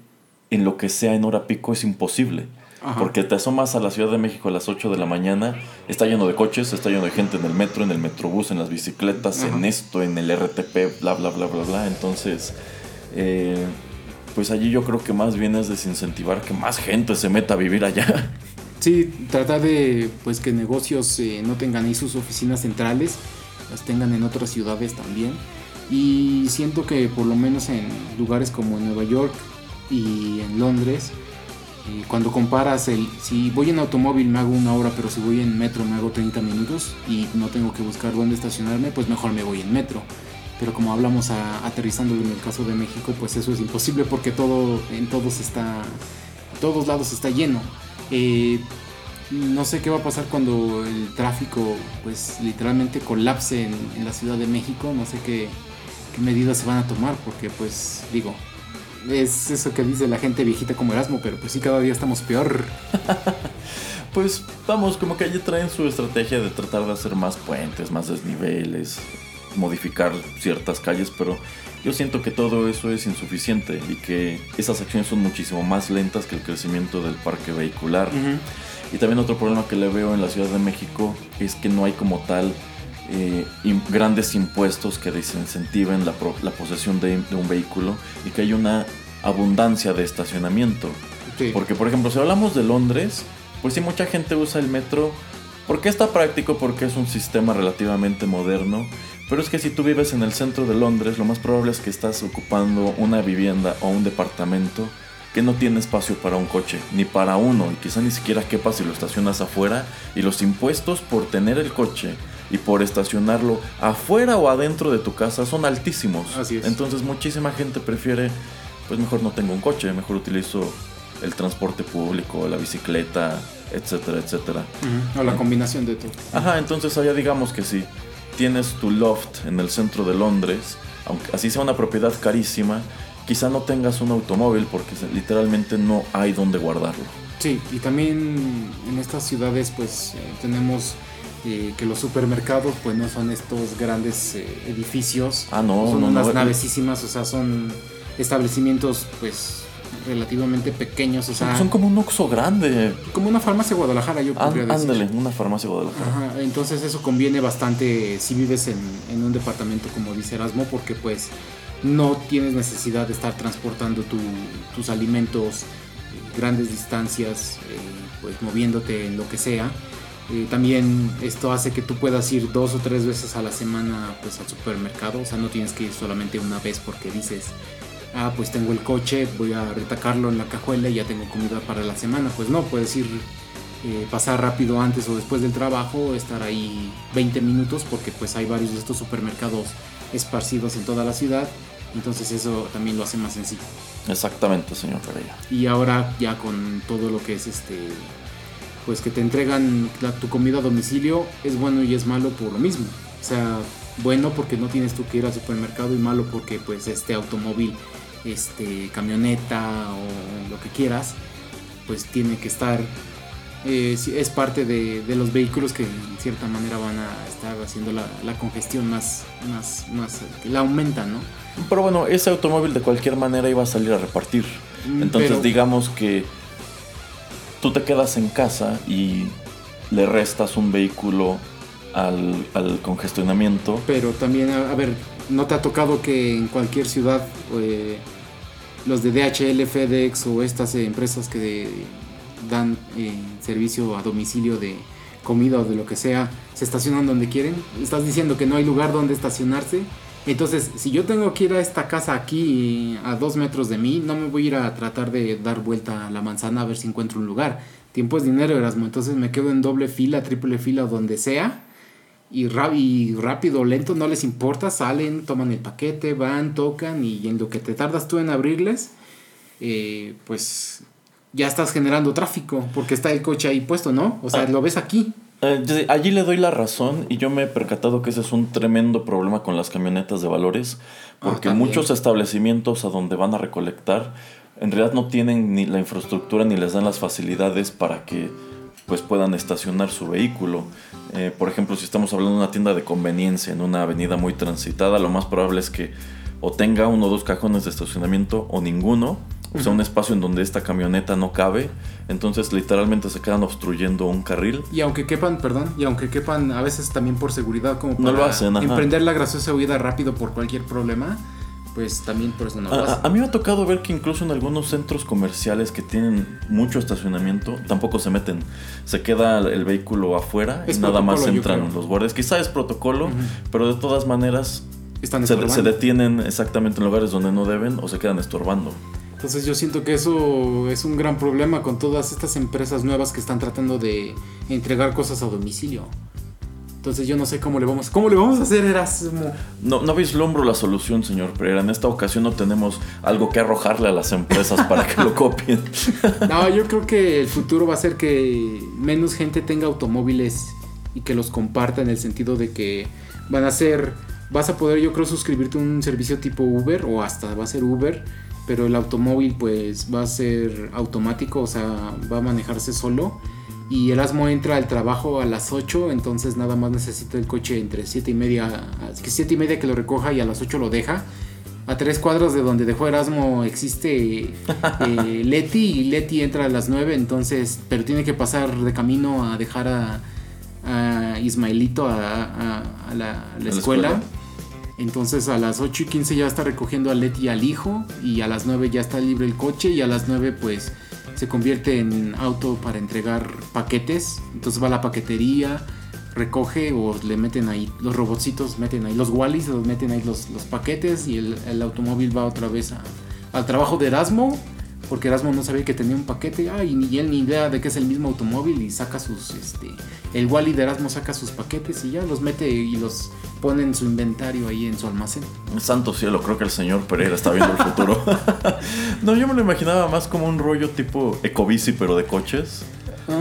en lo que sea en hora pico es imposible. Ajá. Porque te asomas a la Ciudad de México a las 8 de la mañana, está lleno de coches, está lleno de gente en el metro, en el metrobús, en las bicicletas, Ajá. en esto, en el RTP, bla, bla, bla, bla, bla. Entonces, eh, pues allí yo creo que más bien es desincentivar que más gente se meta a vivir allá. Sí, tratar de pues que negocios eh, no tengan ahí sus oficinas centrales, las tengan en otras ciudades también. Y siento que por lo menos en lugares como Nueva York y en Londres, eh, cuando comparas el, si voy en automóvil me hago una hora, pero si voy en metro me hago 30 minutos y no tengo que buscar dónde estacionarme, pues mejor me voy en metro. Pero como hablamos a, en el caso de México, pues eso es imposible porque todo en todos está, todos lados está lleno. Eh, no sé qué va a pasar cuando el tráfico pues literalmente colapse en, en la Ciudad de México, no sé qué, qué, medidas se van a tomar porque pues digo, es eso que dice la gente viejita como Erasmo, pero pues sí cada día estamos peor. pues vamos, como que allí traen su estrategia de tratar de hacer más puentes, más desniveles, modificar ciertas calles, pero yo siento que todo eso es insuficiente y que esas acciones son muchísimo más lentas que el crecimiento del parque vehicular. Uh -huh. Y también otro problema que le veo en la Ciudad de México es que no hay como tal eh, grandes impuestos que desincentiven la, la posesión de, de, un vehículo y que hay una abundancia de estacionamiento. Sí. Porque, por ejemplo, si hablamos de Londres, pues sí, mucha gente usa el metro porque está práctico, porque es un sistema relativamente moderno. Pero es que si tú vives en el centro de Londres, lo más probable es que estás ocupando una vivienda o un departamento que no tiene espacio para un coche, ni para uno, y quizá ni siquiera quepa si lo estacionas afuera, y los impuestos por tener el coche y por estacionarlo afuera o adentro de tu casa son altísimos. Así es. Entonces muchísima gente prefiere, pues mejor no tengo un coche, mejor utilizo el transporte público, la bicicleta, etcétera, etcétera. Uh -huh. O la combinación de todo. Ajá, entonces allá digamos que si tienes tu loft en el centro de Londres, aunque así sea una propiedad carísima, quizá no tengas un automóvil porque literalmente no hay donde guardarlo. Sí, y también en estas ciudades pues eh, tenemos eh, que los supermercados pues no son estos grandes eh, edificios, ah, no, son no, unas no, navesísimas, o sea, son establecimientos pues relativamente pequeños, o sea, Son como un Oxxo grande. como una farmacia Guadalajara, yo podría decir. Ándale, una farmacia Guadalajara. Ajá, entonces eso conviene bastante si vives en, en un departamento como dice Erasmo, porque pues no tienes necesidad de estar transportando tu- tus alimentos eh, grandes distancias, eh, pues moviéndote en lo que sea. Eh, también esto hace que tú puedas ir dos o tres veces a la semana pues al supermercado, o sea no tienes que ir solamente una vez porque dices, ah pues tengo el coche, voy a retacarlo en la cajuela y ya tengo comida para la semana, pues no, puedes ir eh, pasar rápido antes o después del trabajo, estar ahí 20 minutos porque pues hay varios de estos supermercados esparcidos en toda la ciudad, entonces eso también lo hace más sencillo. Exactamente, señor Pereira. Y ahora ya con todo lo que es este, pues que te entregan la- tu comida a domicilio, es bueno y es malo por lo mismo. O sea, bueno porque no tienes tú que ir al supermercado y malo porque pues este automóvil, este camioneta o lo que quieras, pues tiene que estar, eh, es parte de, de los vehículos que en cierta manera van a estar haciendo la, la congestión más, más, más, que la aumentan, ¿no? Pero bueno, ese automóvil de cualquier manera iba a salir a repartir. Mm, Entonces pero- digamos que tú te quedas en casa y le restas un vehículo al, congestionamiento. Pero también, a, ver, ¿no te ha tocado que en cualquier ciudad eh, los de DHL, FedEx o estas empresas que dan eh, servicio a domicilio de comida o de lo que sea, se estacionan donde quieren? Estás diciendo que no hay lugar donde estacionarse. Entonces, si yo tengo que ir a esta casa aquí a dos metros de mí, no me voy a ir a tratar de dar vuelta a la manzana a ver si encuentro un lugar. Tiempo es dinero, Erasmo. Entonces me quedo en doble fila, triple fila, donde sea y, rápido lento, no les importa, salen, toman el paquete, van, tocan y en lo que te tardas tú en abrirles, eh, pues ya estás generando tráfico porque está el coche ahí puesto, ¿no? O sea, Ah. lo ves aquí. Eh, allí le doy la razón y yo me he percatado que ese es un tremendo problema con las camionetas de valores, Ah, porque también. muchos establecimientos a donde van a recolectar en realidad no tienen ni la infraestructura ni les dan las facilidades para que pues puedan estacionar su vehículo. Eh, por ejemplo, si estamos hablando de una tienda de conveniencia en una avenida muy transitada, lo más probable es que o tenga uno o dos cajones de estacionamiento o ninguno, o sea, un espacio en donde esta camioneta no cabe, entonces literalmente se quedan obstruyendo un carril Y aunque quepan, perdón, y aunque quepan a veces también por seguridad como No para lo hacen, emprender la graciosa huida rápido por cualquier problema, pues también por eso no lo A, a- hacen. a mí me ha tocado ver que incluso en algunos centros comerciales que tienen mucho estacionamiento tampoco se meten. Se queda el vehículo afuera Es y nada más entran los guardias. Quizá es protocolo, pero de todas maneras Están se, se detienen exactamente en lugares donde no deben o se quedan estorbando. Entonces yo siento que eso es un gran problema con todas estas empresas nuevas que están tratando de entregar cosas a domicilio. Entonces yo no sé cómo le vamos, cómo le vamos a hacer Erasmo. No, no vislumbro la solución, señor Pereira. En esta ocasión no tenemos algo que arrojarle a las empresas para que lo copien. No, yo creo que el futuro va a ser que menos gente tenga automóviles y que los comparta en el sentido de que van a ser, vas a poder yo creo suscribirte a un servicio tipo Uber o hasta va a ser Uber, pero el automóvil pues va a ser automático, o sea, va a manejarse solo. Y Erasmo entra al trabajo a las 8, entonces nada más necesita el coche entre 7 y media, que 7 y media que lo recoja y a las 8 lo deja. A tres cuadros de donde dejó Erasmo existe eh, Leti y Leti entra a las 9, entonces, pero tiene que pasar de camino a dejar a, a Ismaelito a, la, a la la escuela. escuela. Entonces a las 8 y 15 ya está recogiendo a Leti al hijo y a las 9 ya está libre el coche y a las 9 pues se convierte en auto para entregar paquetes. Entonces va a la paquetería, recoge o le meten ahí, los robotcitos meten ahí, los Wallis los meten ahí los, los paquetes y el, el automóvil va otra vez a- al trabajo de Erasmo. Porque Erasmo no sabía que tenía un paquete, ah, y ni él ni idea de que es el mismo automóvil y saca sus, este, el Wally de Erasmo saca sus paquetes y ya los mete y los pone en su inventario ahí en su almacén. Santo cielo, creo que el señor Pereira está viendo el futuro. no, yo me lo imaginaba más como un rollo tipo ecobici, pero de coches.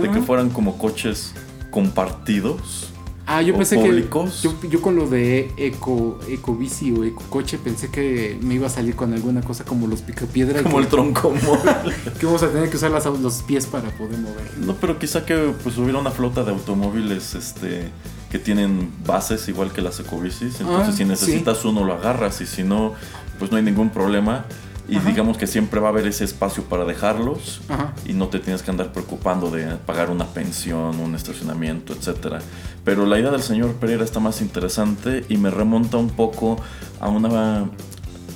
De que fueran como coches compartidos. Ah, yo o pensé públicos. que. Yo, yo con lo de eco, ecobici o ecocoche pensé que me iba a salir con alguna cosa como los picapiedra. Como que, el tronco que vamos a tener que usar las- los pies para poder mover. No, pero quizá que pues hubiera una flota de automóviles este que tienen bases igual que las ecobicis. Entonces Ah, si necesitas uno lo agarras y si no, pues no hay ningún problema. Y digamos que siempre va a haber ese espacio para dejarlos Ajá. y no te tienes que andar preocupando de pagar una pensión, un estacionamiento, etcétera. Pero la idea del señor Pereira está más interesante y me remonta un poco a una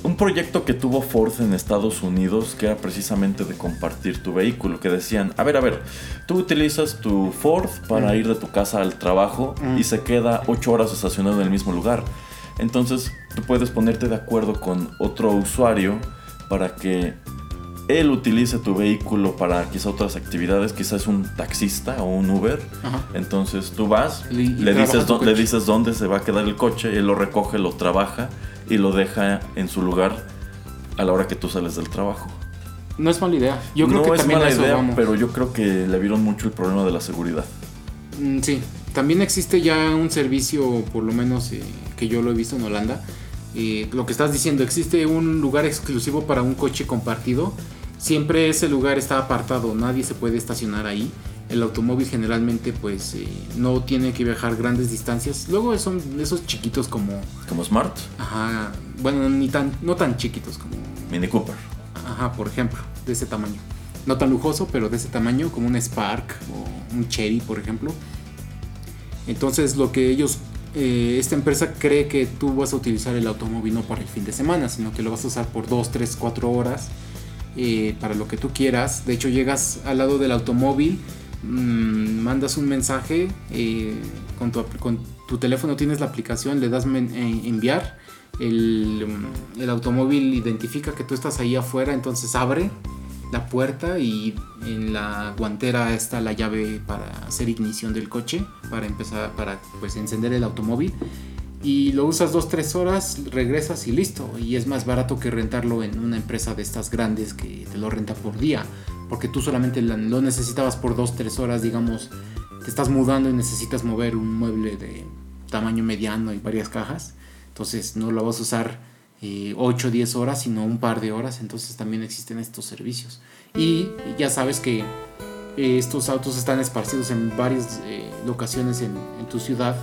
un proyecto que tuvo Ford en Estados Unidos que era precisamente de compartir tu vehículo, que decían, a ver, a ver, tú utilizas tu Ford para ir de tu casa al trabajo y se queda 8 horas estacionado en el mismo lugar. Entonces tú puedes ponerte de acuerdo con otro usuario para que él utilice tu vehículo para quizá otras actividades, quizás es un taxista o un Uber. Ajá. Entonces tú vas, Y- y le, dices, le dónde se va a quedar el coche, él lo recoge, lo trabaja y lo deja en su lugar a la hora que tú sales del trabajo. No es mala idea. Yo creo no que es también mala eso idea, vamos. pero yo creo que le vieron mucho el problema de la seguridad. Mm, Sí, también existe ya un servicio, por lo menos eh, que yo lo he visto en Holanda. Eh, lo que estás diciendo, existe un lugar exclusivo para un coche compartido. Siempre ese lugar está apartado, nadie se puede estacionar ahí. El automóvil generalmente pues eh, no tiene que viajar grandes distancias. Luego son esos chiquitos como, Como Smart, ajá, bueno, ni tan, no tan chiquitos como, Mini Cooper. ajá, por ejemplo, de ese tamaño. No tan lujoso, pero de ese tamaño, como un Spark o un Cherry, por ejemplo. Entonces, lo que ellos, eh, esta empresa cree que tú vas a utilizar el automóvil no para el fin de semana, sino que lo vas a usar por 2, 3, 4 horas eh, para lo que tú quieras. De hecho, llegas al lado del automóvil, mm, mandas un mensaje eh, con, tu, teléfono, tienes la aplicación, le das enviar. El, el automóvil identifica que tú estás ahí afuera, entonces abre la puerta y en la guantera está la llave para hacer ignición del coche, para empezar, para pues encender el automóvil. Y lo usas dos, tres horas, regresas y listo. Y es más barato que rentarlo en una empresa de estas grandes que te lo renta por día. Porque tú solamente la- lo necesitabas por dos, tres horas, digamos. Te estás mudando y necesitas mover un mueble de tamaño mediano y varias cajas. Entonces no lo vas a usar 8 o 10 horas, sino un par de horas. Entonces también existen estos servicios. Y ya sabes que eh, estos autos están esparcidos en varias eh, locaciones en, en tu ciudad.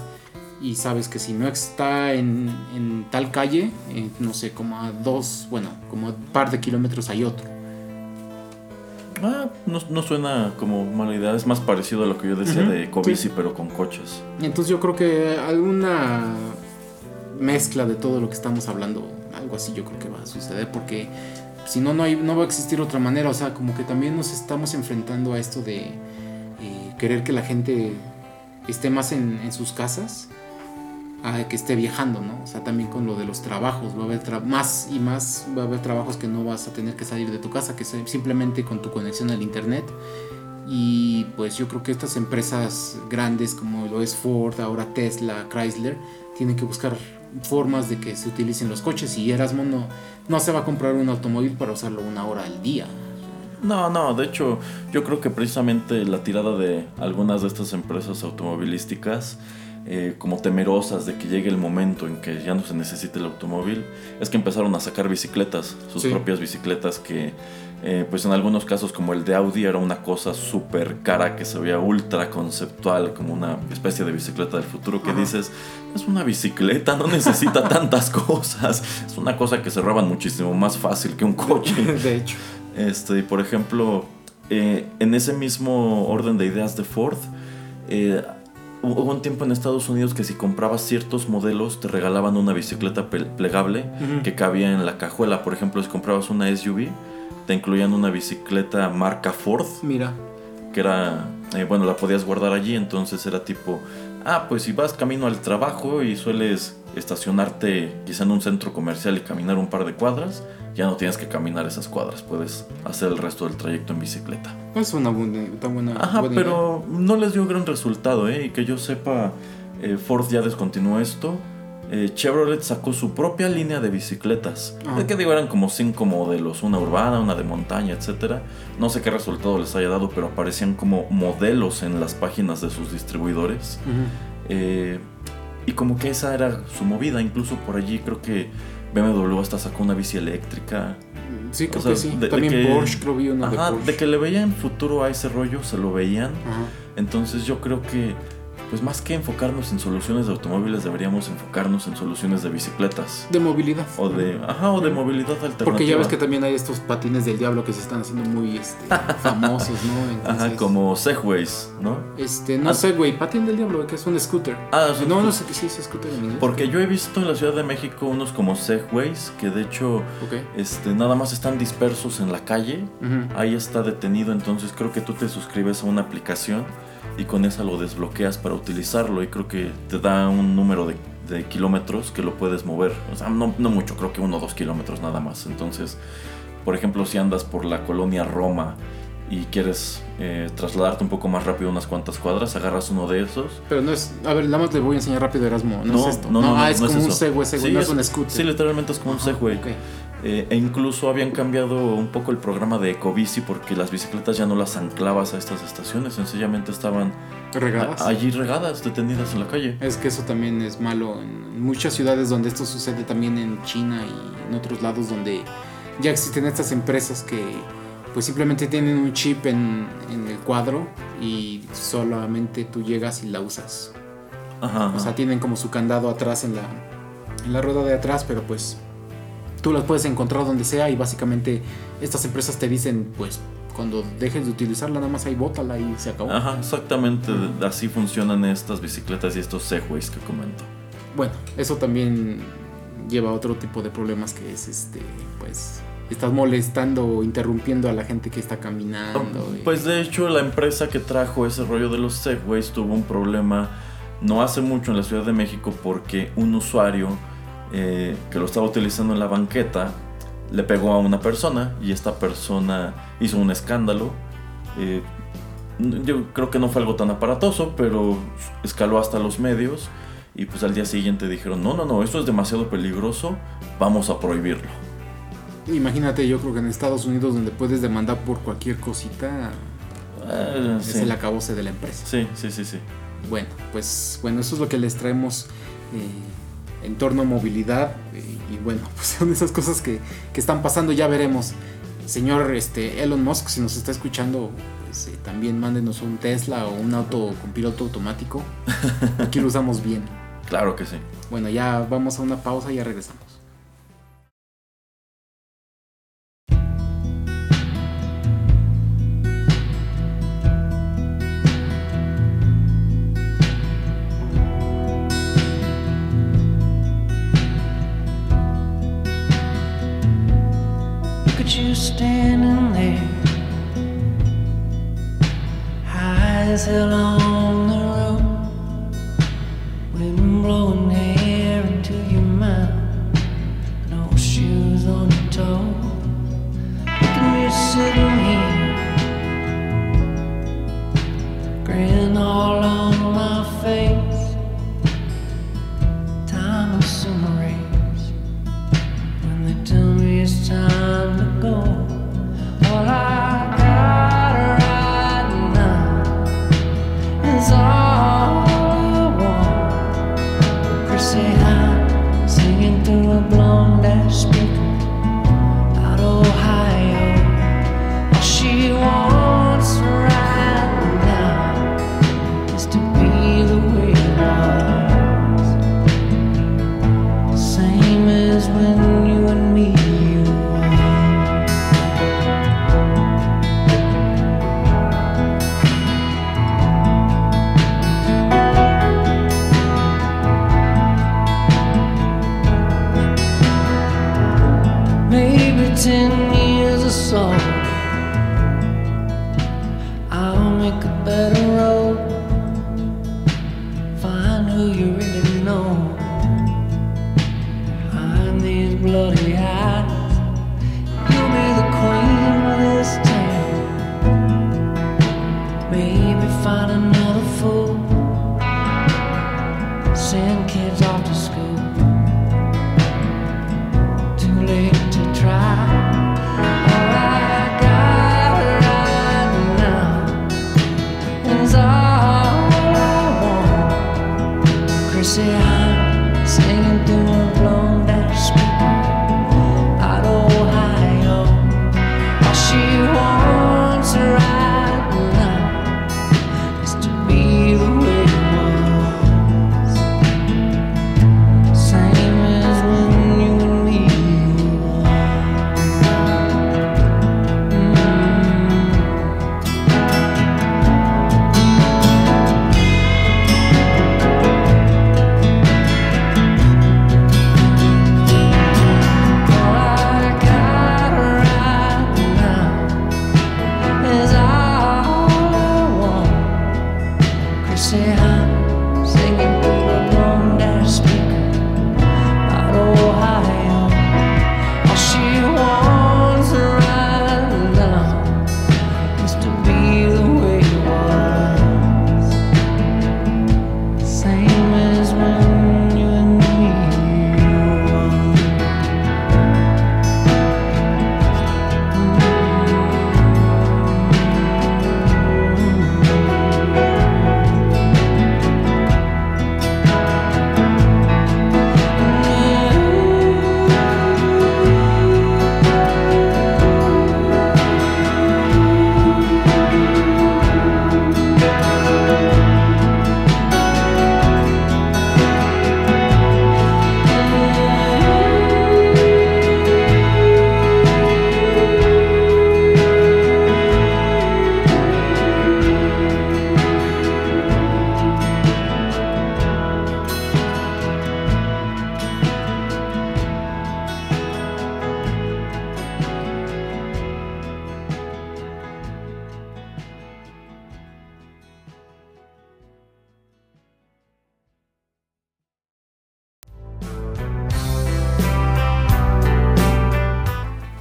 Y sabes que si no está en, en tal calle, eh, no sé, como a dos, bueno, como a un par de kilómetros hay otro. Ah, no, no suena como mala idea, es más parecido a lo que yo decía Ujú, de Covici, sí. pero con coches. Entonces yo creo que alguna mezcla de todo lo que estamos hablando, algo así yo creo que va a suceder porque si no no hay no va a existir otra manera, o sea, como que también nos estamos enfrentando a esto de eh, querer que la gente esté más en, en sus casas a que esté viajando, ¿no? O sea, también con lo de los trabajos, va a haber tra- más y más, va a haber trabajos que no vas a tener que salir de tu casa, que simplemente con tu conexión al internet. Y pues yo creo que estas empresas grandes como lo es Ford, ahora Tesla, Chrysler, tienen que buscar formas de que se utilicen los coches y Erasmo no, no se va a comprar un automóvil para usarlo una hora al día. No, no, de hecho, yo creo que precisamente la tirada de algunas de estas empresas automovilísticas, eh, como temerosas de que llegue el momento en que ya no se necesite el automóvil, es que empezaron a sacar bicicletas, sus Sí. propias bicicletas que, eh, pues en algunos casos como el de Audi era una cosa súper cara que se veía ultra conceptual, como una especie de bicicleta del futuro que Ajá. dices, es una bicicleta, no necesita tantas cosas, es una cosa que se roban muchísimo más fácil que un coche. de hecho. Este, por ejemplo, eh, en ese mismo orden de ideas de Ford, eh, hubo un tiempo en Estados Unidos que si comprabas ciertos modelos te regalaban una bicicleta plegable que cabía en la cajuela. Por ejemplo, si comprabas una SUV, te incluían una bicicleta marca Ford, Mira, que era, eh, bueno, la podías guardar allí, entonces era tipo, ah, pues si vas camino al trabajo y sueles estacionarte quizá en un centro comercial y caminar un par de cuadras, ya no tienes que caminar esas cuadras, puedes hacer el resto del trayecto en bicicleta. es una buena, tan buena, Ajá, buena pero no les dio gran resultado, ¿eh? Y que yo sepa, eh, Ford ya descontinuó esto. Eh, Chevrolet sacó su propia línea de bicicletas. Ah. Es que digo, eran como cinco modelos, una urbana, una de montaña, etcétera. No sé qué resultado les haya dado, pero aparecían como modelos en las páginas de sus distribuidores. Eh, y como que esa era su movida. Incluso por allí creo que BMW hasta sacó una bici eléctrica. Sí, creo O sea, que sí. de- de También que- Porsche, creo vi una de Ajá, Porsche. de que le veían futuro a ese rollo, se lo veían. Entonces yo creo que pues más que enfocarnos en soluciones de automóviles, deberíamos enfocarnos en soluciones de bicicletas. De movilidad. O de, ajá, o de movilidad alternativa. Porque ya ves que también hay estos patines del diablo que se están haciendo muy este, famosos, ¿no? Entonces, Ajá, como Segways, ¿no? Este, no Ah. sé, güey, patín del diablo, que es un scooter. Ah, es un no, no sé sí es scooter en inglés. Porque yo he visto en la Ciudad de México unos como Segways que de hecho este, nada más están dispersos en la calle. Ahí está detenido, entonces creo que tú te suscribes a una aplicación y con esa lo desbloqueas para utilizarlo y creo que te da un número de, de kilómetros que lo puedes mover. O sea, no, no mucho, creo que uno o dos kilómetros nada más. Entonces, por ejemplo, si andas por la colonia Roma y quieres eh, trasladarte un poco más rápido unas cuantas cuadras, agarras uno de esos. Pero no es. A ver, nada más le voy a enseñar rápido Erasmo. No, es esto. no, no, ah, no, es no como un. Segway, Sí, no es un scooter. Sí, literalmente es como un Segway. ok. Eh, e incluso habían cambiado un poco el programa de Ecobici porque las bicicletas ya no las anclabas a estas estaciones, sencillamente estaban Regadas. allí regadas, detenidas en la calle. Es que eso también es malo en muchas ciudades donde esto sucede también en China y en otros lados donde ya existen estas empresas que pues simplemente tienen un chip en, en el cuadro y solamente tú llegas y la usas. Ajá. O sea, tienen como su candado atrás en la, en la rueda de atrás, pero pues tú las puedes encontrar donde sea y básicamente estas empresas te dicen pues cuando dejes de utilizarla nada más ahí bótala y se acabó. Ajá, exactamente. Así funcionan estas bicicletas y estos Segways que comento. Bueno, eso también lleva a otro tipo de problemas que es este, pues, estás molestando o interrumpiendo a la gente que está caminando. y- Pues de hecho la empresa que trajo ese rollo de los Segways tuvo un problema no hace mucho en la Ciudad de México porque un usuario eh, que lo estaba utilizando en la banqueta le pegó a una persona y esta persona hizo un escándalo. Eh, yo creo que no fue algo tan aparatoso, pero escaló hasta los medios y pues al día siguiente dijeron, no, no, no, esto es demasiado peligroso, vamos a prohibirlo. Imagínate, yo creo que en Estados Unidos donde puedes demandar por cualquier cosita, Eh, es sí. el acabose de la empresa. sí, sí, sí, sí. Bueno, pues bueno, eso es lo que les traemos eh, en torno a movilidad eh, y bueno, pues son esas cosas que, que están pasando, ya veremos. Señor este, Elon Musk, si nos está escuchando, pues eh, también mándenos un Tesla o un auto con piloto automático. Aquí lo usamos bien. Claro que sí. Bueno, ya vamos a una pausa y ya regresamos.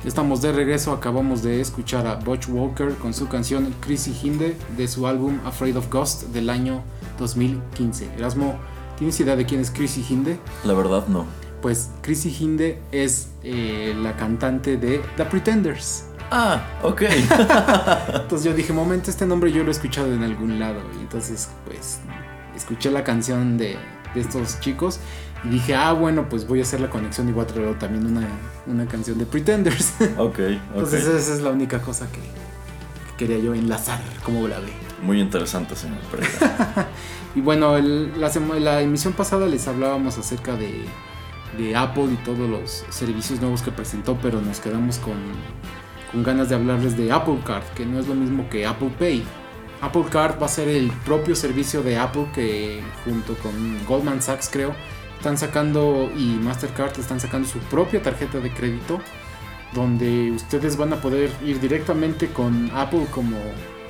Estamos de regreso, acabamos de escuchar a Butch Walker con su canción Chrissy Hinde de su álbum Afraid of Ghost del año 2015. Erasmo, ¿tienes idea de quién es Chrissy Hinde? La verdad no. Pues Chrissy Hinde es eh, la cantante de The Pretenders. Ah, ok. Entonces yo dije, momento, este nombre yo lo he escuchado en algún lado. Y entonces, pues, escuché la canción de, de estos chicos y dije, ah, bueno, pues voy a hacer la conexión y voy a traer también una, una canción de Pretenders. ok, ok. Entonces esa es la única cosa que, que quería yo enlazar, como ve. Muy interesante, señor Pereira. Y bueno, el- la, la emisión pasada les hablábamos acerca de, de Apple y todos los servicios nuevos que presentó, pero nos quedamos con, con ganas de hablarles de Apple Card, que no es lo mismo que Apple Pay. Apple Card va a ser el propio servicio de Apple que junto con Goldman Sachs creo están sacando y Mastercard están sacando su propia tarjeta de crédito donde ustedes van a poder ir directamente con Apple como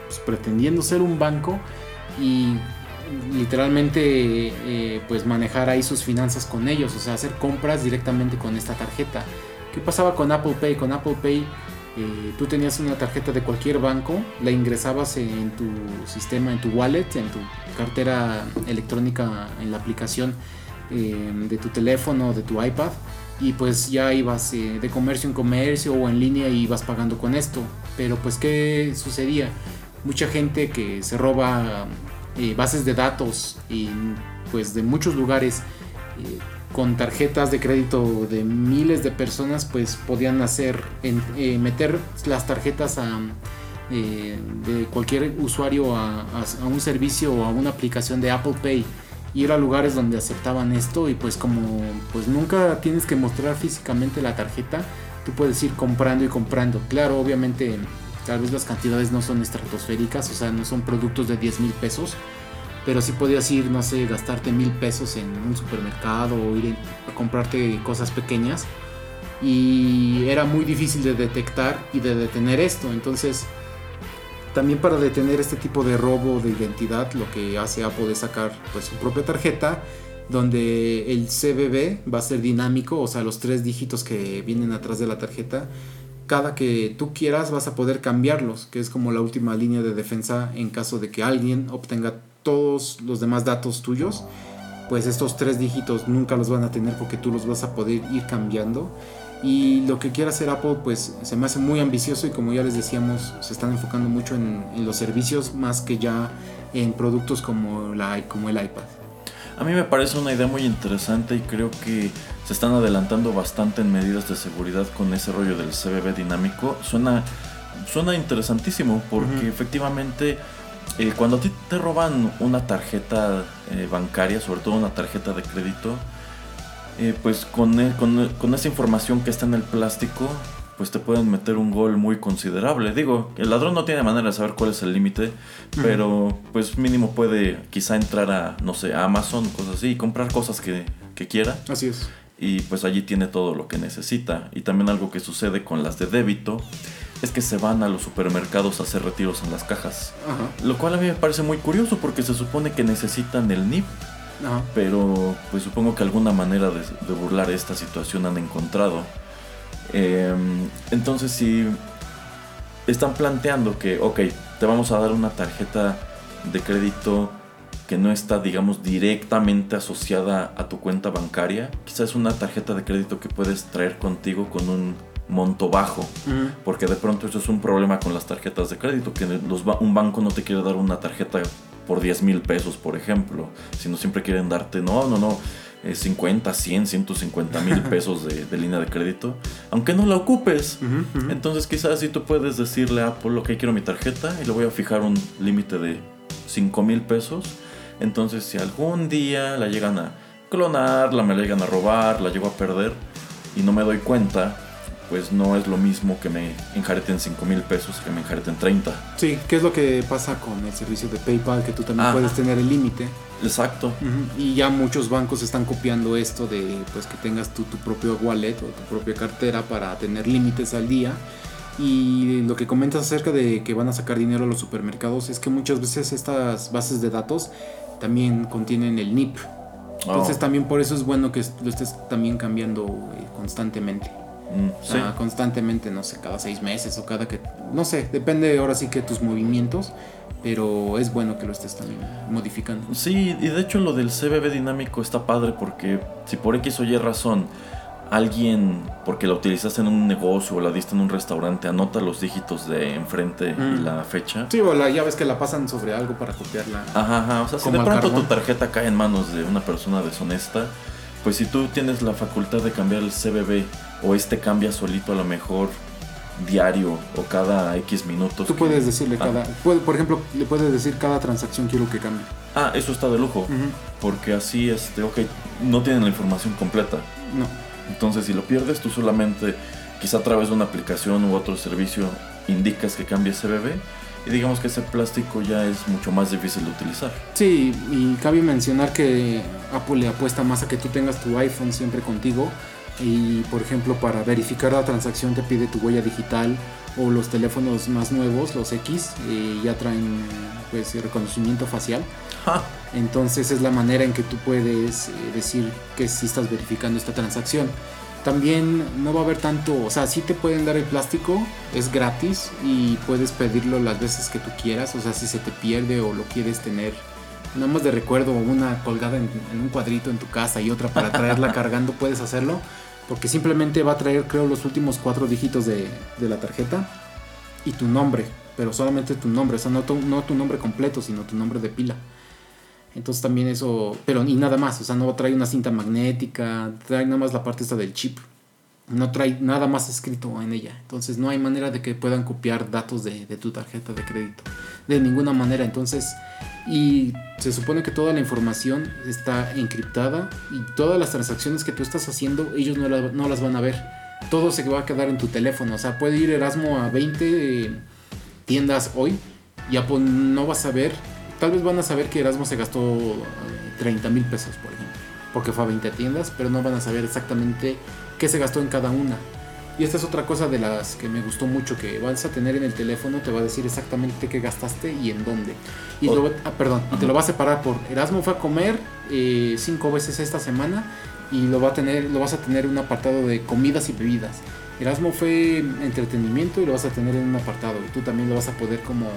pues, pretendiendo ser un banco y literalmente eh, pues manejar ahí sus finanzas con ellos, o sea, hacer compras directamente con esta tarjeta. ¿Qué pasaba con Apple Pay? Con Apple Pay eh, tú tenías una tarjeta de cualquier banco, la ingresabas en tu sistema, en tu wallet, en tu cartera electrónica, en la aplicación eh, de tu teléfono, de tu iPad, y pues ya ibas eh, de comercio en comercio o en línea y ibas pagando con esto. Pero pues ¿qué sucedía? Mucha gente que se roba eh, bases de datos y pues de muchos lugares eh, con tarjetas de crédito de miles de personas pues podían hacer meter las tarjetas a, de cualquier usuario a un servicio o a una aplicación de Apple Pay ir a lugares donde aceptaban esto y pues como pues nunca tienes que mostrar físicamente la tarjeta tú puedes ir comprando y comprando claro obviamente tal vez las cantidades no son estratosféricas o sea no son productos de 10 mil pesos pero sí podías ir, no sé, gastarte mil pesos en un supermercado o ir a comprarte cosas pequeñas. Y era muy difícil de detectar y de detener esto. Entonces, también para detener este tipo de robo de identidad, lo que hace Apple es sacar pues, su propia tarjeta, donde el CBB va a ser dinámico, o sea, los tres dígitos que vienen atrás de la tarjeta. Cada que tú quieras vas a poder cambiarlos, que es como la última línea de defensa en caso de que alguien obtenga todos los demás datos tuyos, pues estos tres dígitos nunca los van a tener porque tú los vas a poder ir cambiando. Y lo que quiere hacer Apple, pues se me hace muy ambicioso y como ya les decíamos, se están enfocando mucho en, en los servicios más que ya en productos como, la, como el iPad. A mí me parece una idea muy interesante y creo que se están adelantando bastante en medidas de seguridad con ese rollo del CBB dinámico. Suena, suena interesantísimo porque efectivamente eh, cuando a ti te roban una tarjeta eh, bancaria, sobre todo una tarjeta de crédito, eh, pues con, e- con e- con esa información que está en el plástico, pues te pueden meter un gol muy considerable. Digo, el ladrón no tiene manera de saber cuál es el límite, pero pues mínimo puede quizá entrar a, no sé, a Amazon, cosas así, y comprar cosas que, que quiera. Así es. Y pues allí tiene todo lo que necesita. Y también algo que sucede con las de débito, es que se van a los supermercados a hacer retiros en las cajas. Ajá. Lo cual a mí me parece muy curioso porque se supone que necesitan el NIP, Ajá. pero pues supongo que alguna manera de, burlar esta situación han encontrado. Eh, entonces si están planteando que, ok, te vamos a dar una tarjeta de crédito que no está, digamos, directamente asociada a tu cuenta bancaria, quizás una tarjeta de crédito que puedes traer contigo con un monto bajo. Porque de pronto eso es un problema con las tarjetas de crédito, que los ba- un banco no te quiere dar una tarjeta por 10 mil pesos, por ejemplo, sino siempre quieren darte, no, no, no, eh, 50, 100, 150 mil pesos de, de línea de crédito, aunque no la ocupes. Entonces quizás si tú puedes decirle a Apple, ok, quiero mi tarjeta y le voy a fijar un límite de 5 mil pesos. Entonces si algún día la llegan a clonar, la me la llegan a robar, la llego a perder y no me doy cuenta, pues no es lo mismo que me enjareten 5 mil pesos que me enjareten 30. Sí, ¿qué es lo que pasa con el servicio de PayPal? Que tú también Ajá. puedes tener el límite. Exacto. Y ya muchos bancos están copiando esto de pues que tengas tú tu propio wallet o tu propia cartera para tener límites al día. Y lo que comentas acerca de que van a sacar dinero a los supermercados es que muchas veces estas bases de datos también contienen el NIP. Entonces Oh, también por eso es bueno que lo estés también cambiando eh, constantemente. Mm, sí. Ah, constantemente, no sé, cada seis meses o cada que... No sé, depende ahora sí que tus movimientos, pero es bueno que lo estés también modificando. Sí, y de hecho lo del CBB dinámico está padre porque si por X o Y razón alguien, porque la utilizaste en un negocio o la diste en un restaurante, anota los dígitos de enfrente y Mm. la fecha. Sí, o la, ya ves que la pasan sobre algo para copiarla. Ajá, ajá. O sea, si de pronto carbón. tu tarjeta cae en manos de una persona deshonesta, pues si tú tienes la facultad de cambiar el CBB o este cambia solito a lo mejor diario o cada X minutos. Tú que- puedes decirle Ah. cada... puede- por ejemplo, le puedes decir cada transacción quiero que cambie. Ah, eso está de lujo. Porque así, este, ok, no tienen la información completa. No. Entonces, si lo pierdes, tú solamente, quizá a través de una aplicación u otro servicio, indicas que cambie CBB y digamos que ese plástico ya es mucho más difícil de utilizar. Sí, y cabe mencionar que Apple le apuesta más a que tú tengas tu iPhone siempre contigo y por ejemplo para verificar la transacción te pide tu huella digital o los teléfonos más nuevos, los X, eh, ya traen pues reconocimiento facial. ¡Ja! Entonces es la manera en que tú puedes eh, decir que sí estás verificando esta transacción. También no va a haber tanto, o sea, sí te pueden dar el plástico, es gratis y puedes pedirlo las veces que tú quieras, o sea, si se te pierde o lo quieres tener nada más de recuerdo, una colgada en, en un cuadrito en tu casa y otra para traerla cargando, puedes hacerlo, porque simplemente va a traer, creo, los últimos cuatro dígitos de, de la tarjeta y tu nombre, pero solamente tu nombre, o sea, no tu, no tu nombre completo, sino tu nombre de pila. Entonces también eso, pero y nada más, o sea, no trae una cinta magnética, trae nada más la parte esta del chip. No trae nada más escrito en ella. Entonces no hay manera de que puedan copiar datos de, de tu tarjeta de crédito. De ninguna manera. Entonces, y se supone que toda la información está encriptada y todas las transacciones que tú estás haciendo, ellos no, la- no las van a ver. Todo se va a quedar en tu teléfono. O sea, puede ir Erasmo a 20 eh, tiendas hoy y no vas a ver. Tal vez van a saber que Erasmo se gastó eh, 30 mil pesos, por ejemplo, porque fue a 20 tiendas, pero no van a saber exactamente qué se gastó en cada una. Y esta es otra cosa de las que me gustó mucho, que vas a tener en el teléfono, te va a decir exactamente qué gastaste y en dónde. Y, O- lo, ah, perdón, te lo va a separar por Erasmo fue a comer eh, cinco veces esta semana y lo, va a tener, lo vas a tener en un apartado de comidas y bebidas. Erasmo fue entretenimiento y lo vas a tener en un apartado y tú también lo vas a poder como eh,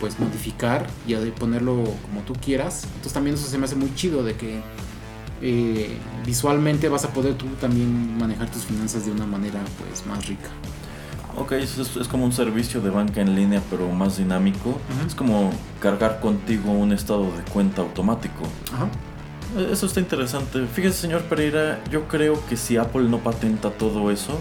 pues modificar y a- ponerlo como tú quieras. Entonces también eso se me hace muy chido de que eh, visualmente vas a poder tú también manejar tus finanzas de una manera pues más rica. Ok, es, es- como un servicio de banca en línea, pero más dinámico. Es como cargar contigo un estado de cuenta automático. Ajá. Eh, Eso está interesante. Fíjese, señor Pereira, yo creo que si Apple no patenta todo eso,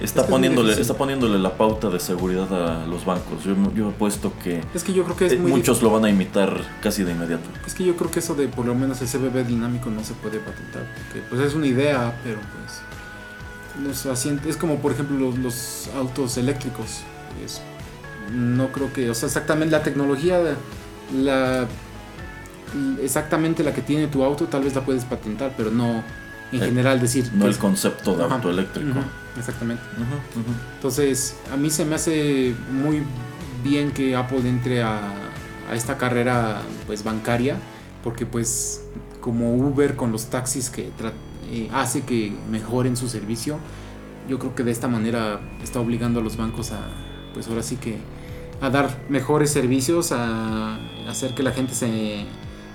está Es que es muy poniéndole, está poniéndole la pauta de seguridad a los bancos. Yo, yo he puesto que Es que yo creo que es eh, muy muchos lo van a imitar casi de inmediato. Es que yo creo que eso de por lo menos el CBB dinámico no se puede patentar, porque pues es una idea, pero pues los asientos, es como por ejemplo los, los autos eléctricos, es- no creo que, o sea, exactamente la tecnología, la exactamente la que tiene tu auto tal vez la puedes patentar, pero no en general decir... No el concepto de auto eléctrico. exactamente. Entonces, a mí se me hace muy bien que Apple entre a, a esta carrera pues bancaria, porque pues como Uber con los taxis que eh, hace que mejoren su servicio, yo creo que de esta manera está obligando a los bancos a pues ahora sí que a dar mejores servicios, a hacer que la gente se,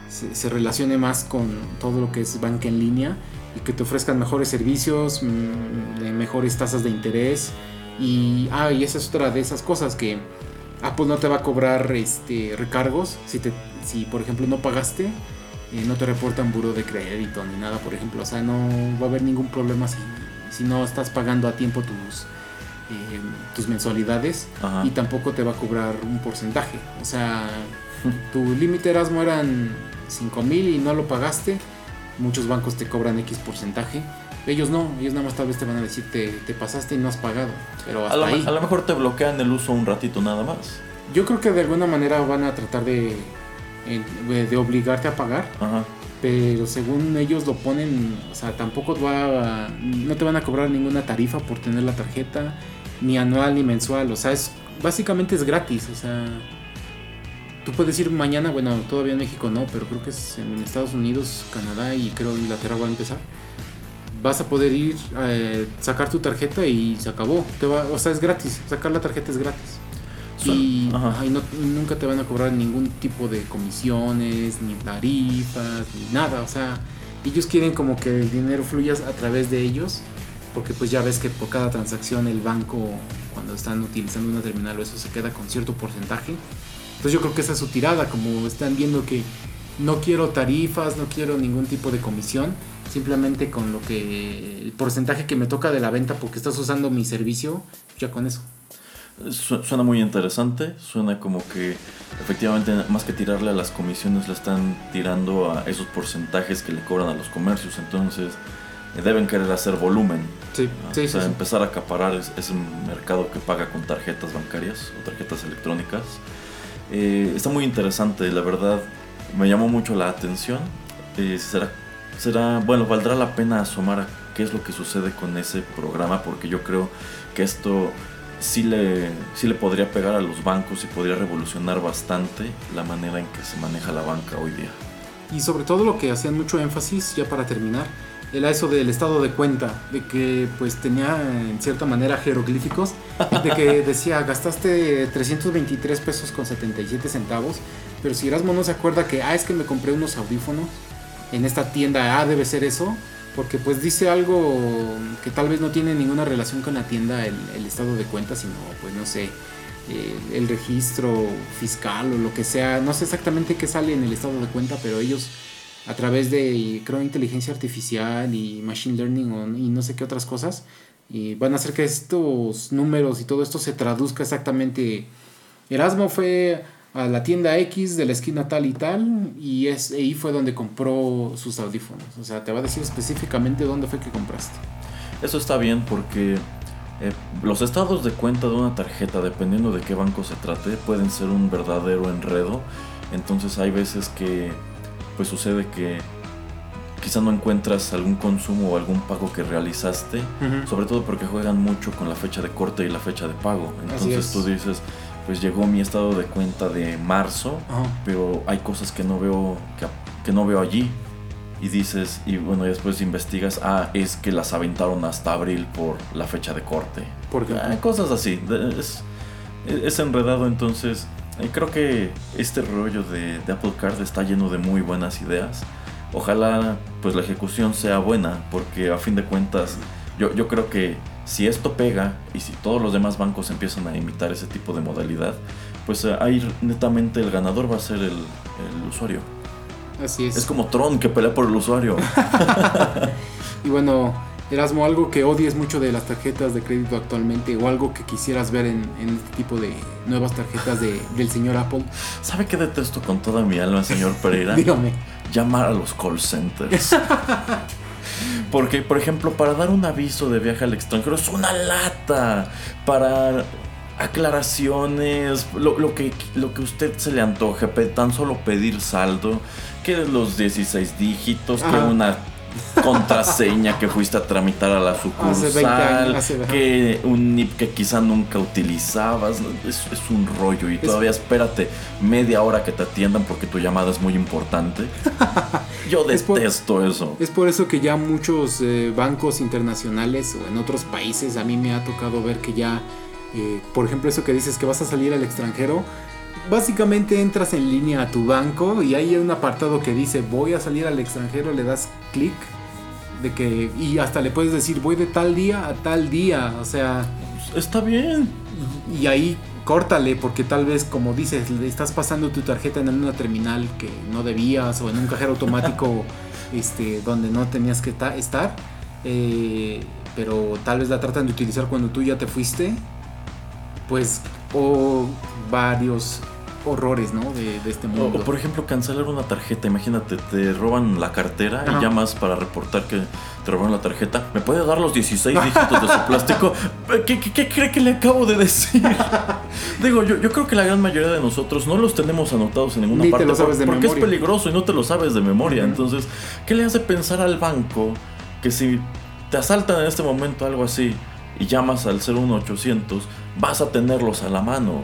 se, se relacione más con todo lo que es banca en línea y que te ofrezcan mejores servicios, mm, mejores tasas de interés y, ah, y esa es otra de esas cosas que Apple no te va a cobrar este, recargos si, te, si por ejemplo no pagaste, eh, no te reportan buro de crédito ni nada, por ejemplo. O sea, no va a haber ningún problema si, si no estás pagando a tiempo tus, eh, tus mensualidades Ajá. y tampoco te va a cobrar un porcentaje. O sea, tu límite Erasmo eran 5 mil y no lo pagaste. Muchos bancos te cobran X porcentaje. Ellos no, ellos nada más tal vez te van a decir te, te pasaste y no has pagado. Pero A hasta lo, ahí. a lo mejor te bloquean el uso un ratito nada más. Yo creo que de alguna manera van a tratar de, de obligarte a pagar. Ajá. Pero según ellos lo ponen, o sea, tampoco va a- no te van a cobrar ninguna tarifa por tener la tarjeta, ni anual ni mensual. O sea, es básicamente es gratis. O sea, tú puedes ir mañana, bueno, todavía en México no, pero creo que es en Estados Unidos, Canadá y creo Inglaterra va a empezar. Vas a poder ir, eh, sacar tu tarjeta y se acabó. Te va, o sea, es gratis. Sacar la tarjeta es gratis. Y, Ajá. ajá, y no- nunca te van a cobrar ningún tipo de comisiones, ni tarifas, ni nada. O sea, ellos quieren como que el dinero fluya a través de ellos, porque pues ya ves que por cada transacción el banco, cuando están utilizando una terminal o eso, se queda con cierto porcentaje. Entonces yo creo que esa es su tirada, como están viendo que no quiero tarifas, no quiero ningún tipo de comisión, simplemente con lo que el porcentaje que me toca de la venta porque estás usando mi servicio, ya con eso. Su- Suena muy interesante, suena como que efectivamente más que tirarle a las comisiones le están tirando a esos porcentajes que le cobran a los comercios, entonces eh, deben querer hacer volumen, Sí, ¿no? sí, o sea, sí, empezar a acaparar es- ese mercado que paga con tarjetas bancarias o tarjetas electrónicas. Eh, está muy interesante, la verdad me llamó mucho la atención. Eh, será, será, bueno, valdrá la pena asomar a qué es lo que sucede con ese programa, porque yo creo que esto sí le, sí le podría pegar a los bancos y podría revolucionar bastante la manera en que se maneja la banca hoy día. Y sobre todo lo que hacían mucho énfasis, ya para terminar, era eso del estado de cuenta, de que pues tenía en cierta manera jeroglíficos, de que decía gastaste 323 pesos con 77 centavos, pero si Erasmo no se acuerda que, ah, es que me compré unos audífonos en esta tienda, ah, debe ser eso, porque pues dice algo que tal vez no tiene ninguna relación con la tienda, el, el estado de cuenta, sino pues no sé, eh, el registro fiscal o lo que sea. No sé exactamente qué sale en el estado de cuenta, pero ellos a través de, creo, inteligencia artificial y machine learning o- y no sé qué otras cosas, y van a hacer que estos números y todo esto se traduzca exactamente. Erasmo fue a la tienda X de la esquina tal y tal y es, ahí fue donde compró sus audífonos. O sea, te va a decir específicamente dónde fue que compraste. Eso está bien porque eh, los estados de cuenta de una tarjeta, dependiendo de qué banco se trate, pueden ser un verdadero enredo. Entonces hay veces que pues sucede que quizá no encuentras algún consumo o algún pago que realizaste, sobre todo porque juegan mucho con la fecha de corte y la fecha de pago. Entonces es. tú dices, pues llegó mi estado de cuenta de marzo, Ajá. pero hay cosas que no veo que, que no veo allí y dices y bueno después investigas ah es que las aventaron hasta abril por la fecha de corte Porque Ah, cosas así es, es enredado entonces eh, creo que este rollo de, de Apple Card está lleno de muy buenas ideas ojalá pues la ejecución sea buena porque a fin de cuentas yo, yo creo que si esto pega y si todos los demás bancos empiezan a imitar ese tipo de modalidad pues eh, ahí netamente el ganador va a ser el, el usuario así es. es como Tron que pelea por el usuario. Y bueno, Erasmo, algo que odies mucho de las tarjetas de crédito actualmente o algo que quisieras ver en, en este tipo de nuevas tarjetas de, del señor Apple, ¿Sabe qué detesto con toda mi alma, señor Pereira? dígame. Llamar a los call centers. Porque, por ejemplo, para dar un aviso de viaje al extranjero es una lata. Para aclaraciones, lo, lo que, lo que usted se le antoje, tan solo pedir saldo, que los 16 dígitos, que Ajá. una contraseña que fuiste a tramitar a la Hace 20 sucursal, años, que un NIP que quizá nunca utilizabas. Es, es un rollo y todavía espérate media hora que te atiendan porque tu llamada es muy importante. Yo Es por- detesto eso. Es por eso que ya muchos eh, bancos internacionales o en otros países a mí me ha tocado ver que ya, eh, por ejemplo, eso que dices que vas a salir al extranjero, básicamente entras en línea a tu banco y hay un apartado que dice voy a salir al extranjero, le das clic de que y hasta le puedes decir voy de tal día a tal día, o sea, Está bien. y ahí córtale porque tal vez como dices le estás pasando tu tarjeta en una terminal que no debías o en un cajero automático este donde no tenías que ta- estar eh, pero tal vez la tratan de utilizar cuando tú ya te fuiste pues o varios horrores no de, de este mundo o, por ejemplo, cancelar una tarjeta. Imagínate, te roban la cartera Ajá. y llamas para reportar que te robaron la tarjeta. ¿Me puede dar los 16 dígitos de su plástico? ¿Qué, qué- qué cree que le acabo de decir? Digo, yo, yo creo que la gran mayoría de nosotros no los tenemos anotados en ninguna Ni te parte lo sabes por- de porque memoria. es peligroso y no te lo sabes de memoria. Entonces, ¿qué le hace pensar al banco que si te asaltan en este momento algo así y llamas al 01800, vas a tenerlos a la mano?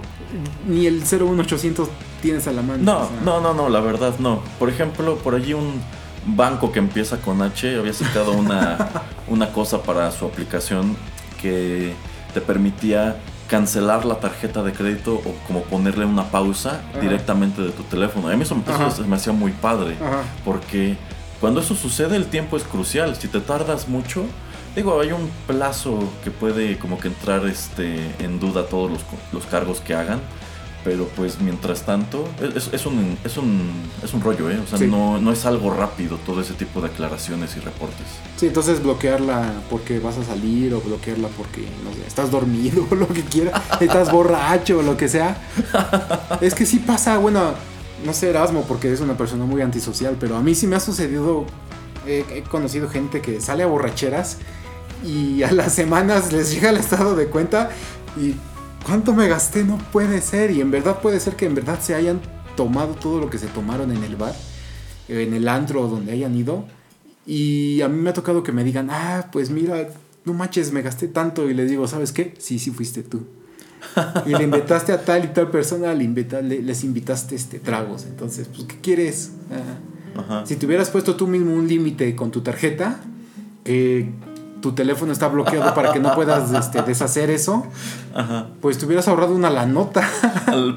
Ni el 01800 tienes a la mano No, o sea. no, no, no, la verdad no. Por ejemplo, por allí un banco que empieza con H había sacado una, una cosa para su aplicación que te permitía cancelar la tarjeta de crédito o como ponerle una pausa Ajá. directamente de tu teléfono. A mí eso, Ajá. se me hacía muy padre Ajá. porque cuando eso sucede el tiempo es crucial. Si te tardas mucho, digo, hay un plazo que puede como que entrar este, en duda todos los, los cargos que hagan. Pero pues mientras tanto, es, es un, es, un, es un rollo, ¿eh? O sea, Sí. no, no es algo rápido todo ese tipo de aclaraciones y reportes. Sí, entonces bloquearla porque vas a salir o bloquearla porque, no sé, estás dormido o lo que quieras, estás borracho o lo que sea. Es que sí pasa, bueno, no sé Erasmo porque es una persona muy antisocial, pero a mí sí me ha sucedido, eh, he conocido gente que sale a borracheras y a las semanas les llega el estado de cuenta y ¿cuánto me gasté? No puede ser. Y en verdad puede ser que en verdad se hayan tomado todo lo que se tomaron en el bar, en el antro donde hayan ido. Y a mí me ha tocado que me digan, ah, pues mira, no manches, me gasté tanto. Y les digo, ¿sabes qué? Sí, sí fuiste tú. Y le invitaste a tal y tal persona, le invita- le- les invitaste este, tragos. Entonces, pues, ¿qué quieres? Ah, Ajá. si te hubieras puesto tú mismo un límite con tu tarjeta, que tu teléfono está bloqueado para que no puedas este, deshacer eso, Ajá. pues te hubieras ahorrado una la nota.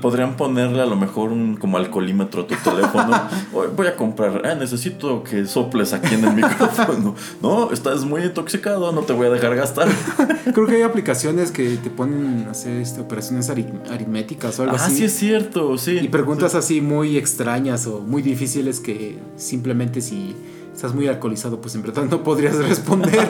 Podrían ponerle a lo mejor un como alcoholímetro a tu teléfono. Voy a comprar, ah, necesito que soples aquí en el micrófono. No, estás muy intoxicado, no te voy a dejar gastar. Creo que hay aplicaciones que te ponen a hacer este, operaciones ari- aritméticas o algo Ah, así. sí es cierto, sí. Y preguntas así muy extrañas o muy difíciles que simplemente si estás muy alcoholizado, pues en verdad no podrías responder.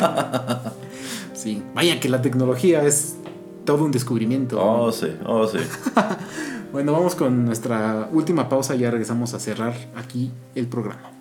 sí, vaya que la tecnología es todo un descubrimiento. Oh, sí, oh, sí. Bueno, vamos con nuestra última pausa y ya regresamos a cerrar aquí el programa.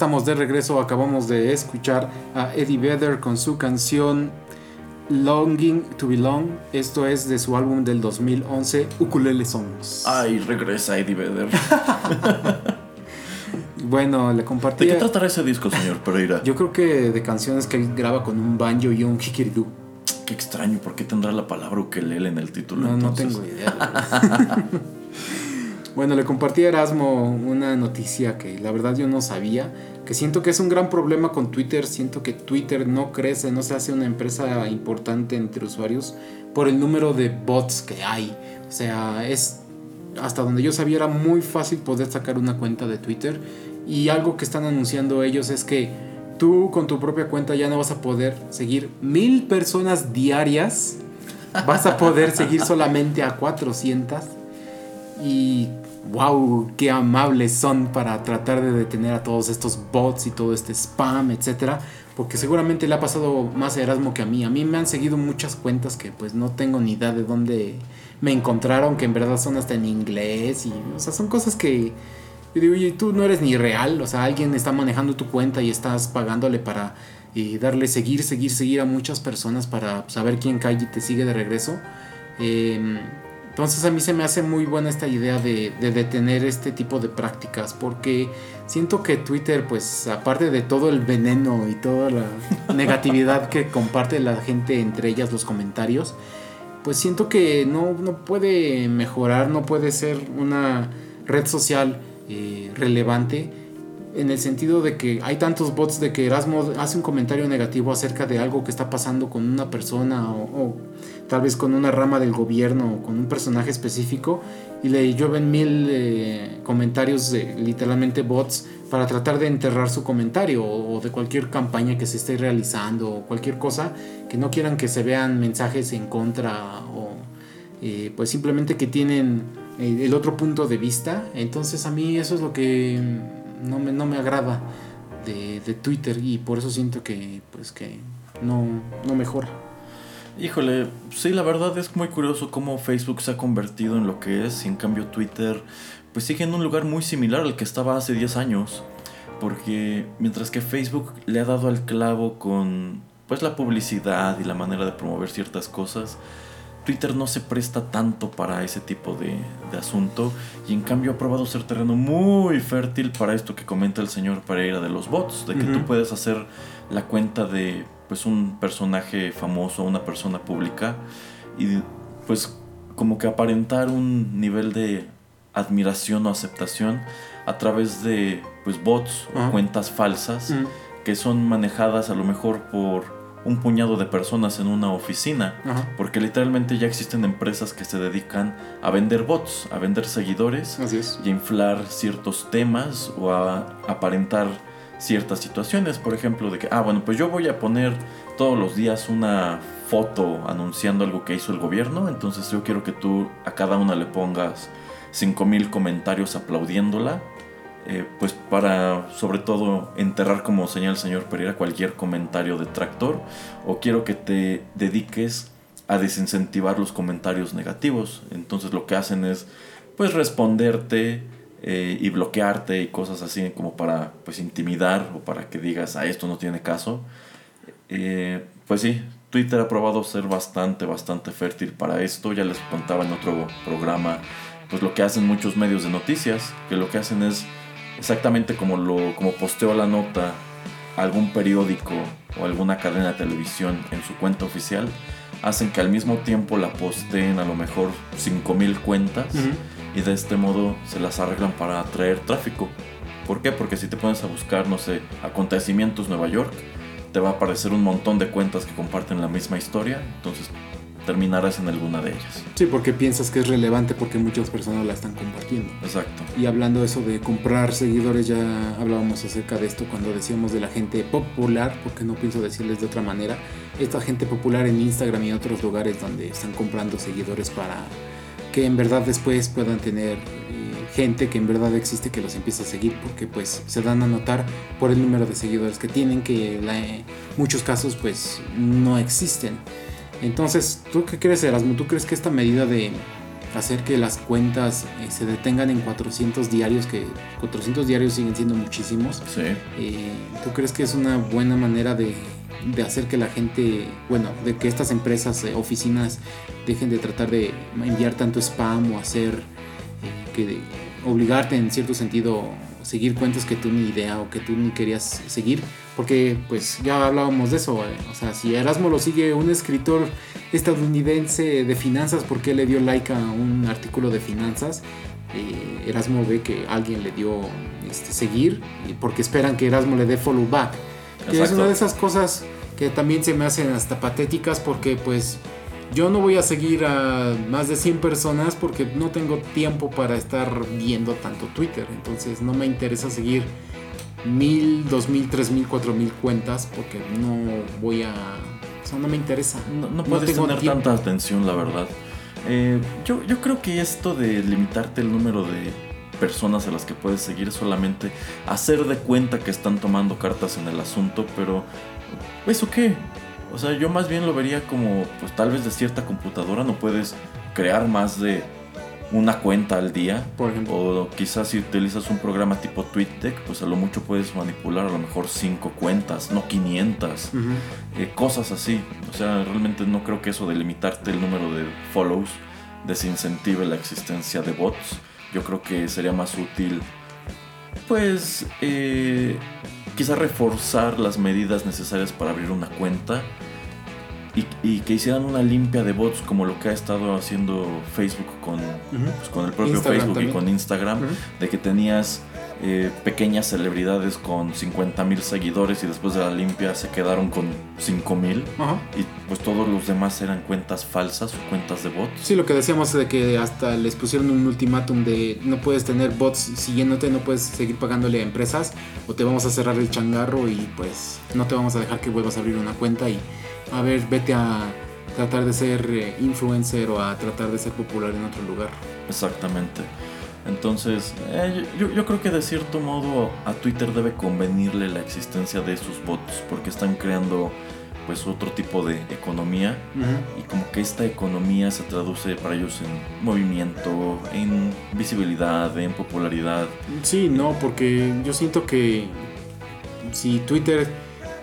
Estamos de regreso, acabamos de escuchar a Eddie Vedder con su canción Longing to Belong. Esto es de su álbum del 2011, Ukulele Songs. Ay, regresa Eddie Vedder. Bueno, le ¿De compartí. qué tratará ese disco, señor Pereira? Yo creo que de canciones que él graba con un banjo y un kikiridú. Qué extraño, ¿por qué tendrá la palabra ukelele en el título? No, no entonces? tengo idea. bueno, le compartí a Erasmo una noticia que la verdad yo no sabía. Que siento que es un gran problema con Twitter. Siento que Twitter no crece, no se hace una empresa importante entre usuarios por el número de bots que hay. O sea, es hasta donde yo sabía era muy fácil poder sacar una cuenta de Twitter. Y algo que están anunciando ellos es que tú con tu propia cuenta ya no vas a poder seguir mil personas diarias. Vas a poder seguir solamente a 400. Y wow, qué amables son para tratar de detener a todos estos bots y todo este spam, etcétera. Porque seguramente le ha pasado más a Erasmo que a mí. A mí me han seguido muchas cuentas que pues no tengo ni idea de dónde me encontraron, que en verdad son hasta en inglés. Y, o sea, son cosas que yo digo, oye, tú no eres ni real. O sea, alguien está manejando tu cuenta y estás pagándole para eh, darle seguir, seguir, seguir a muchas personas para saber quién cae y te sigue de regreso. Eh, entonces a mí se me hace muy buena esta idea de, de detener este tipo de prácticas porque siento que Twitter pues aparte de todo el veneno y toda la negatividad que comparte la gente entre ellas los comentarios pues siento que no, no puede mejorar, no puede ser una red social eh, relevante en el sentido de que hay tantos bots de que Erasmo hace un comentario negativo acerca de algo que está pasando con una persona o, o tal vez con una rama del gobierno o con un personaje específico y le llueven mil eh, comentarios literalmente bots para tratar de enterrar su comentario o, de cualquier campaña que se esté realizando o cualquier cosa que no quieran que se vean mensajes en contra o eh, pues simplemente que tienen eh, el otro punto de vista. Entonces a mí eso es lo que no me, no me agrada de, de Twitter y por eso siento que pues que no, no mejora Híjole, sí, la verdad es muy curioso cómo Facebook se ha convertido en lo que es y en cambio Twitter pues sigue en un lugar muy similar al que estaba hace 10 años. Porque mientras que Facebook le ha dado al clavo con pues la publicidad y la manera de promover ciertas cosas, Twitter no se presta tanto para ese tipo de, de asunto y en cambio ha probado ser terreno muy fértil para esto que comenta el señor Pereira de los bots, de que tú puedes hacer la cuenta de pues un personaje famoso, una persona pública y pues como que aparentar un nivel de admiración o aceptación a través de pues bots o cuentas falsas Mm, que son manejadas a lo mejor por un puñado de personas en una oficina. ajá, Porque literalmente ya existen empresas que se dedican a vender bots, a vender seguidores y a inflar ciertos temas o a aparentar ciertas situaciones. Por ejemplo, de que, ah, bueno, pues yo voy a poner todos los días una foto anunciando algo que hizo el gobierno. Entonces yo quiero que tú a cada una le pongas 5000 comentarios aplaudiéndola. eh, pues para sobre todo enterrar como señala el señor Pereira cualquier comentario detractor o quiero que te dediques a desincentivar los comentarios negativos. Entonces lo que hacen es pues responderte eh, y bloquearte y cosas así como para pues intimidar o para que digas a esto no tiene caso. Eh, pues sí, Twitter ha probado ser bastante, bastante fértil para esto. Ya les contaba en otro programa pues lo que hacen muchos medios de noticias, que lo que hacen es exactamente como lo como posteó la nota algún periódico o alguna cadena de televisión en su cuenta oficial, hacen que al mismo tiempo la posteen a lo mejor 5000 cuentas y de este modo se las arreglan para atraer tráfico. ¿Por qué? Porque si te pones a buscar, no sé, acontecimientos Nueva York, te va a aparecer un montón de cuentas que comparten la misma historia, entonces terminarás en alguna de ellas. Sí, porque piensas que es relevante porque muchas personas la están compartiendo. Exacto. Y hablando eso de comprar seguidores, ya hablábamos acerca de esto cuando decíamos de la gente popular, porque no pienso decirles de otra manera, esta gente popular en Instagram y en otros lugares donde están comprando seguidores para que en verdad después puedan tener eh, gente que en verdad existe que los empiece a seguir porque pues se dan a notar por el número de seguidores que tienen que en muchos casos pues no existen. Entonces, ¿tú qué crees Erasmo? ¿Tú crees que esta medida de hacer que las cuentas eh, se detengan en 400 diarios, que 400 diarios siguen siendo muchísimos, Sí. eh, ¿tú crees que es una buena manera de, de hacer que la gente, bueno, de que estas empresas, eh, oficinas, dejen de tratar de enviar tanto spam o hacer eh, que obligarte en cierto sentido seguir cuentas que tú ni idea o que tú ni querías seguir? Porque pues ya hablábamos de eso, eh, o sea, si Erasmo lo sigue un escritor estadounidense de finanzas, porque le dio like a un artículo de finanzas? eh, Erasmo ve que alguien le dio este, seguir porque esperan que Erasmo le dé follow back. Que es una de esas cosas que también se me hacen hasta patéticas porque pues yo no voy a seguir a más de 100 personas porque no tengo tiempo para estar viendo tanto Twitter. Entonces no me interesa seguir mil, dos mil, tres mil, cuatro mil cuentas porque no voy a... O sea, no me interesa. No, no puedes tengo tener tiempo. tanta atención, la verdad. Eh, yo, yo creo que esto de limitarte el número de personas a las que puedes seguir solamente hacer de cuenta que están tomando cartas en el asunto, pero ¿eso qué? O sea, yo más bien lo vería como, pues tal vez de cierta computadora no puedes crear más de una cuenta al día. Por ejemplo. O quizás si utilizas un programa tipo TweetDeck, pues a lo mucho puedes manipular a lo mejor 5 cuentas, no 500 Ujú. eh, cosas así. O sea, realmente no creo que eso de limitarte el número de follows desincentive la existencia de bots. Yo creo que sería más útil, pues, eh, quizá reforzar las medidas necesarias para abrir una cuenta y, y que hicieran una limpia de bots como lo que ha estado haciendo Facebook con, pues, con el propio Instagram Facebook también. y con Instagram, de que tenías eh, pequeñas celebridades con 50 mil seguidores y después de la limpia se quedaron con 5 mil y pues todos los demás eran cuentas falsas o cuentas de bots. Sí, lo que decíamos de que hasta les pusieron un ultimátum de no puedes tener bots siguiéndote, no puedes seguir pagándole a empresas o te vamos a cerrar el changarro y pues no te vamos a dejar que vuelvas a abrir una cuenta y a ver, vete a tratar de ser eh, influencer o a tratar de ser popular en otro lugar. Exactamente. Entonces, eh, yo, yo creo que de cierto modo a Twitter debe convenirle la existencia de sus bots porque están creando pues otro tipo de economía y como que esta economía se traduce para ellos en movimiento, en visibilidad, en popularidad. Sí, no, porque yo siento que si Twitter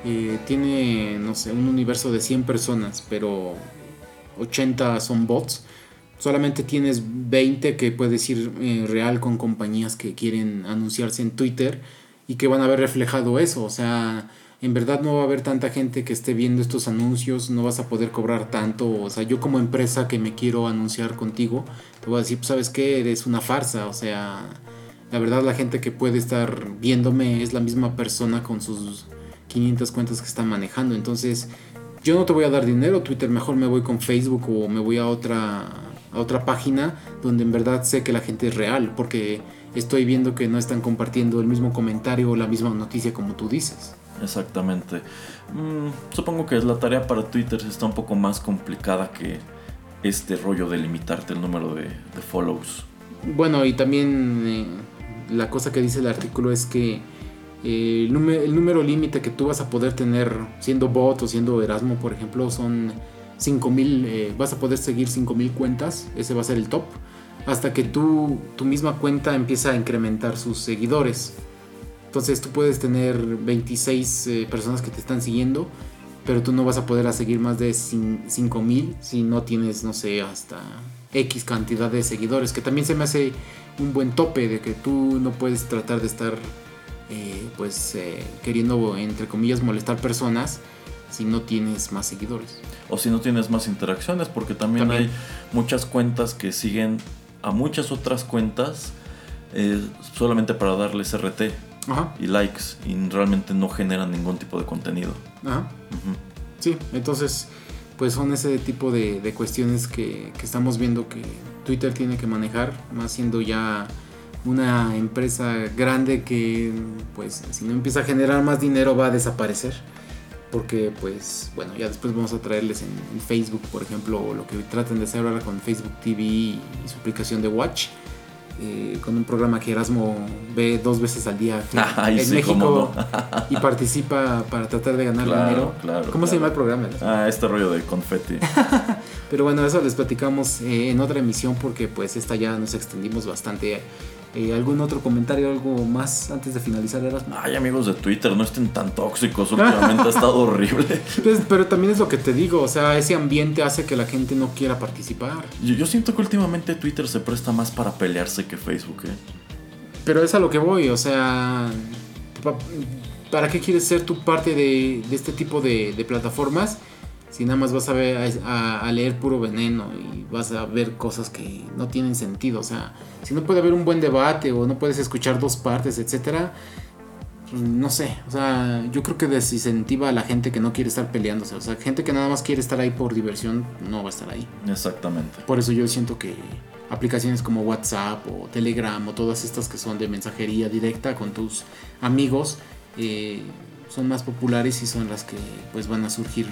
eh, tiene, no sé, un universo de 100 personas, pero 80 son bots, solamente tienes 20 que puedes ir eh, real con compañías que quieren anunciarse en Twitter y que van a ver reflejado eso. O sea, en verdad no va a haber tanta gente que esté viendo estos anuncios, no vas a poder cobrar tanto. O sea, yo como empresa que me quiero anunciar contigo, te voy a decir, pues sabes qué, eres una farsa. O sea, la verdad la gente que puede estar viéndome es la misma persona con sus 500 cuentas que está manejando. Entonces, yo no te voy a dar dinero, Twitter, mejor me voy con Facebook o me voy a otra, a otra página donde en verdad sé que la gente es real, porque estoy viendo que no están compartiendo el mismo comentario o la misma noticia como tú dices. Exactamente. Mm, supongo que la tarea para Twitter está un poco más complicada que este rollo de limitarte el número de, de follows. Bueno, y también eh, la cosa que dice el artículo es que eh, el, número, el número límite que tú vas a poder tener siendo bot o siendo Erasmo, por ejemplo, son 5000, eh, vas a poder seguir 5000 cuentas, ese va a ser el top, hasta que tú, tu misma cuenta empieza a incrementar sus seguidores. Entonces tú puedes tener 26 eh, personas que te están siguiendo, pero tú no vas a poder seguir más de cin- 5000 si no tienes, no sé, hasta X cantidad de seguidores, que también se me hace un buen tope de que tú no puedes tratar de estar eh, pues eh, queriendo entre comillas molestar personas si no tienes más seguidores. O si no tienes más interacciones, porque también, También. hay muchas cuentas que siguen a muchas otras cuentas eh, solamente para darles RT Ajá, y likes y realmente no generan ningún tipo de contenido. ajá. Sí, entonces pues son ese tipo de, de cuestiones que, que estamos viendo que Twitter tiene que manejar, más siendo ya una empresa grande que pues si no empieza a generar más dinero va a desaparecer. Porque pues bueno, ya después vamos a traerles en, en Facebook, por ejemplo, lo que tratan de hacer ahora con Facebook TV y, su aplicación de Watch. eh, con un programa que Erasmo ve dos veces al día Ay, en sí, México y participa para tratar de ganar Claro, dinero. claro, ¿Cómo se llama el programa? Ah, este rollo de confeti. Pero bueno, eso les platicamos eh, en otra emisión porque pues esta ya nos extendimos bastante. Eh, ¿Algún otro comentario, algo más antes de finalizar, Erasmo? Ay, amigos de Twitter, no estén tan tóxicos. Últimamente ha estado horrible. Pues, pero también es lo que te digo, o sea, ese ambiente hace que la gente no quiera participar. Yo, yo siento que últimamente Twitter se presta más para pelearse que Facebook, ¿eh? Pero es a lo que voy, o sea, pa- ¿para qué quieres ser tú parte de, de este tipo de, de plataformas? Si nada más vas a, ver, a, a leer puro veneno y vas a ver cosas que no tienen sentido. O sea, si no puede haber un buen debate o no puedes escuchar dos partes, etcétera, no sé. O sea, yo creo que desincentiva a la gente que no quiere estar peleándose. O sea, gente que nada más quiere estar ahí por diversión no va a estar ahí. Exactamente. Por eso yo siento que aplicaciones como WhatsApp o Telegram o todas estas que son de mensajería directa con tus amigos eh, son más populares y son las que pues van a surgir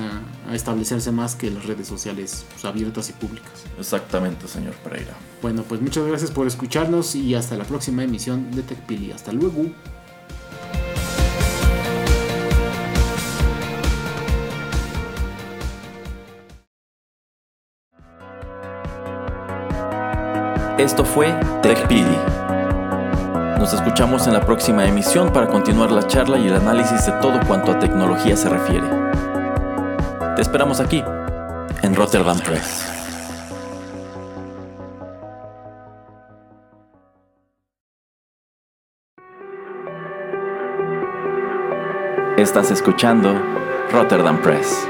a, a establecerse más que las redes sociales pues, abiertas y públicas. Exactamente, señor Pereira. Bueno, pues muchas gracias por escucharnos y hasta la próxima emisión de TechPili. Hasta luego. Esto fue TechPili. Nos escuchamos en la próxima emisión para continuar la charla y el análisis de todo cuanto a tecnología se refiere. Te esperamos aquí, en Rotterdam Press. Estás escuchando Rotterdam Press.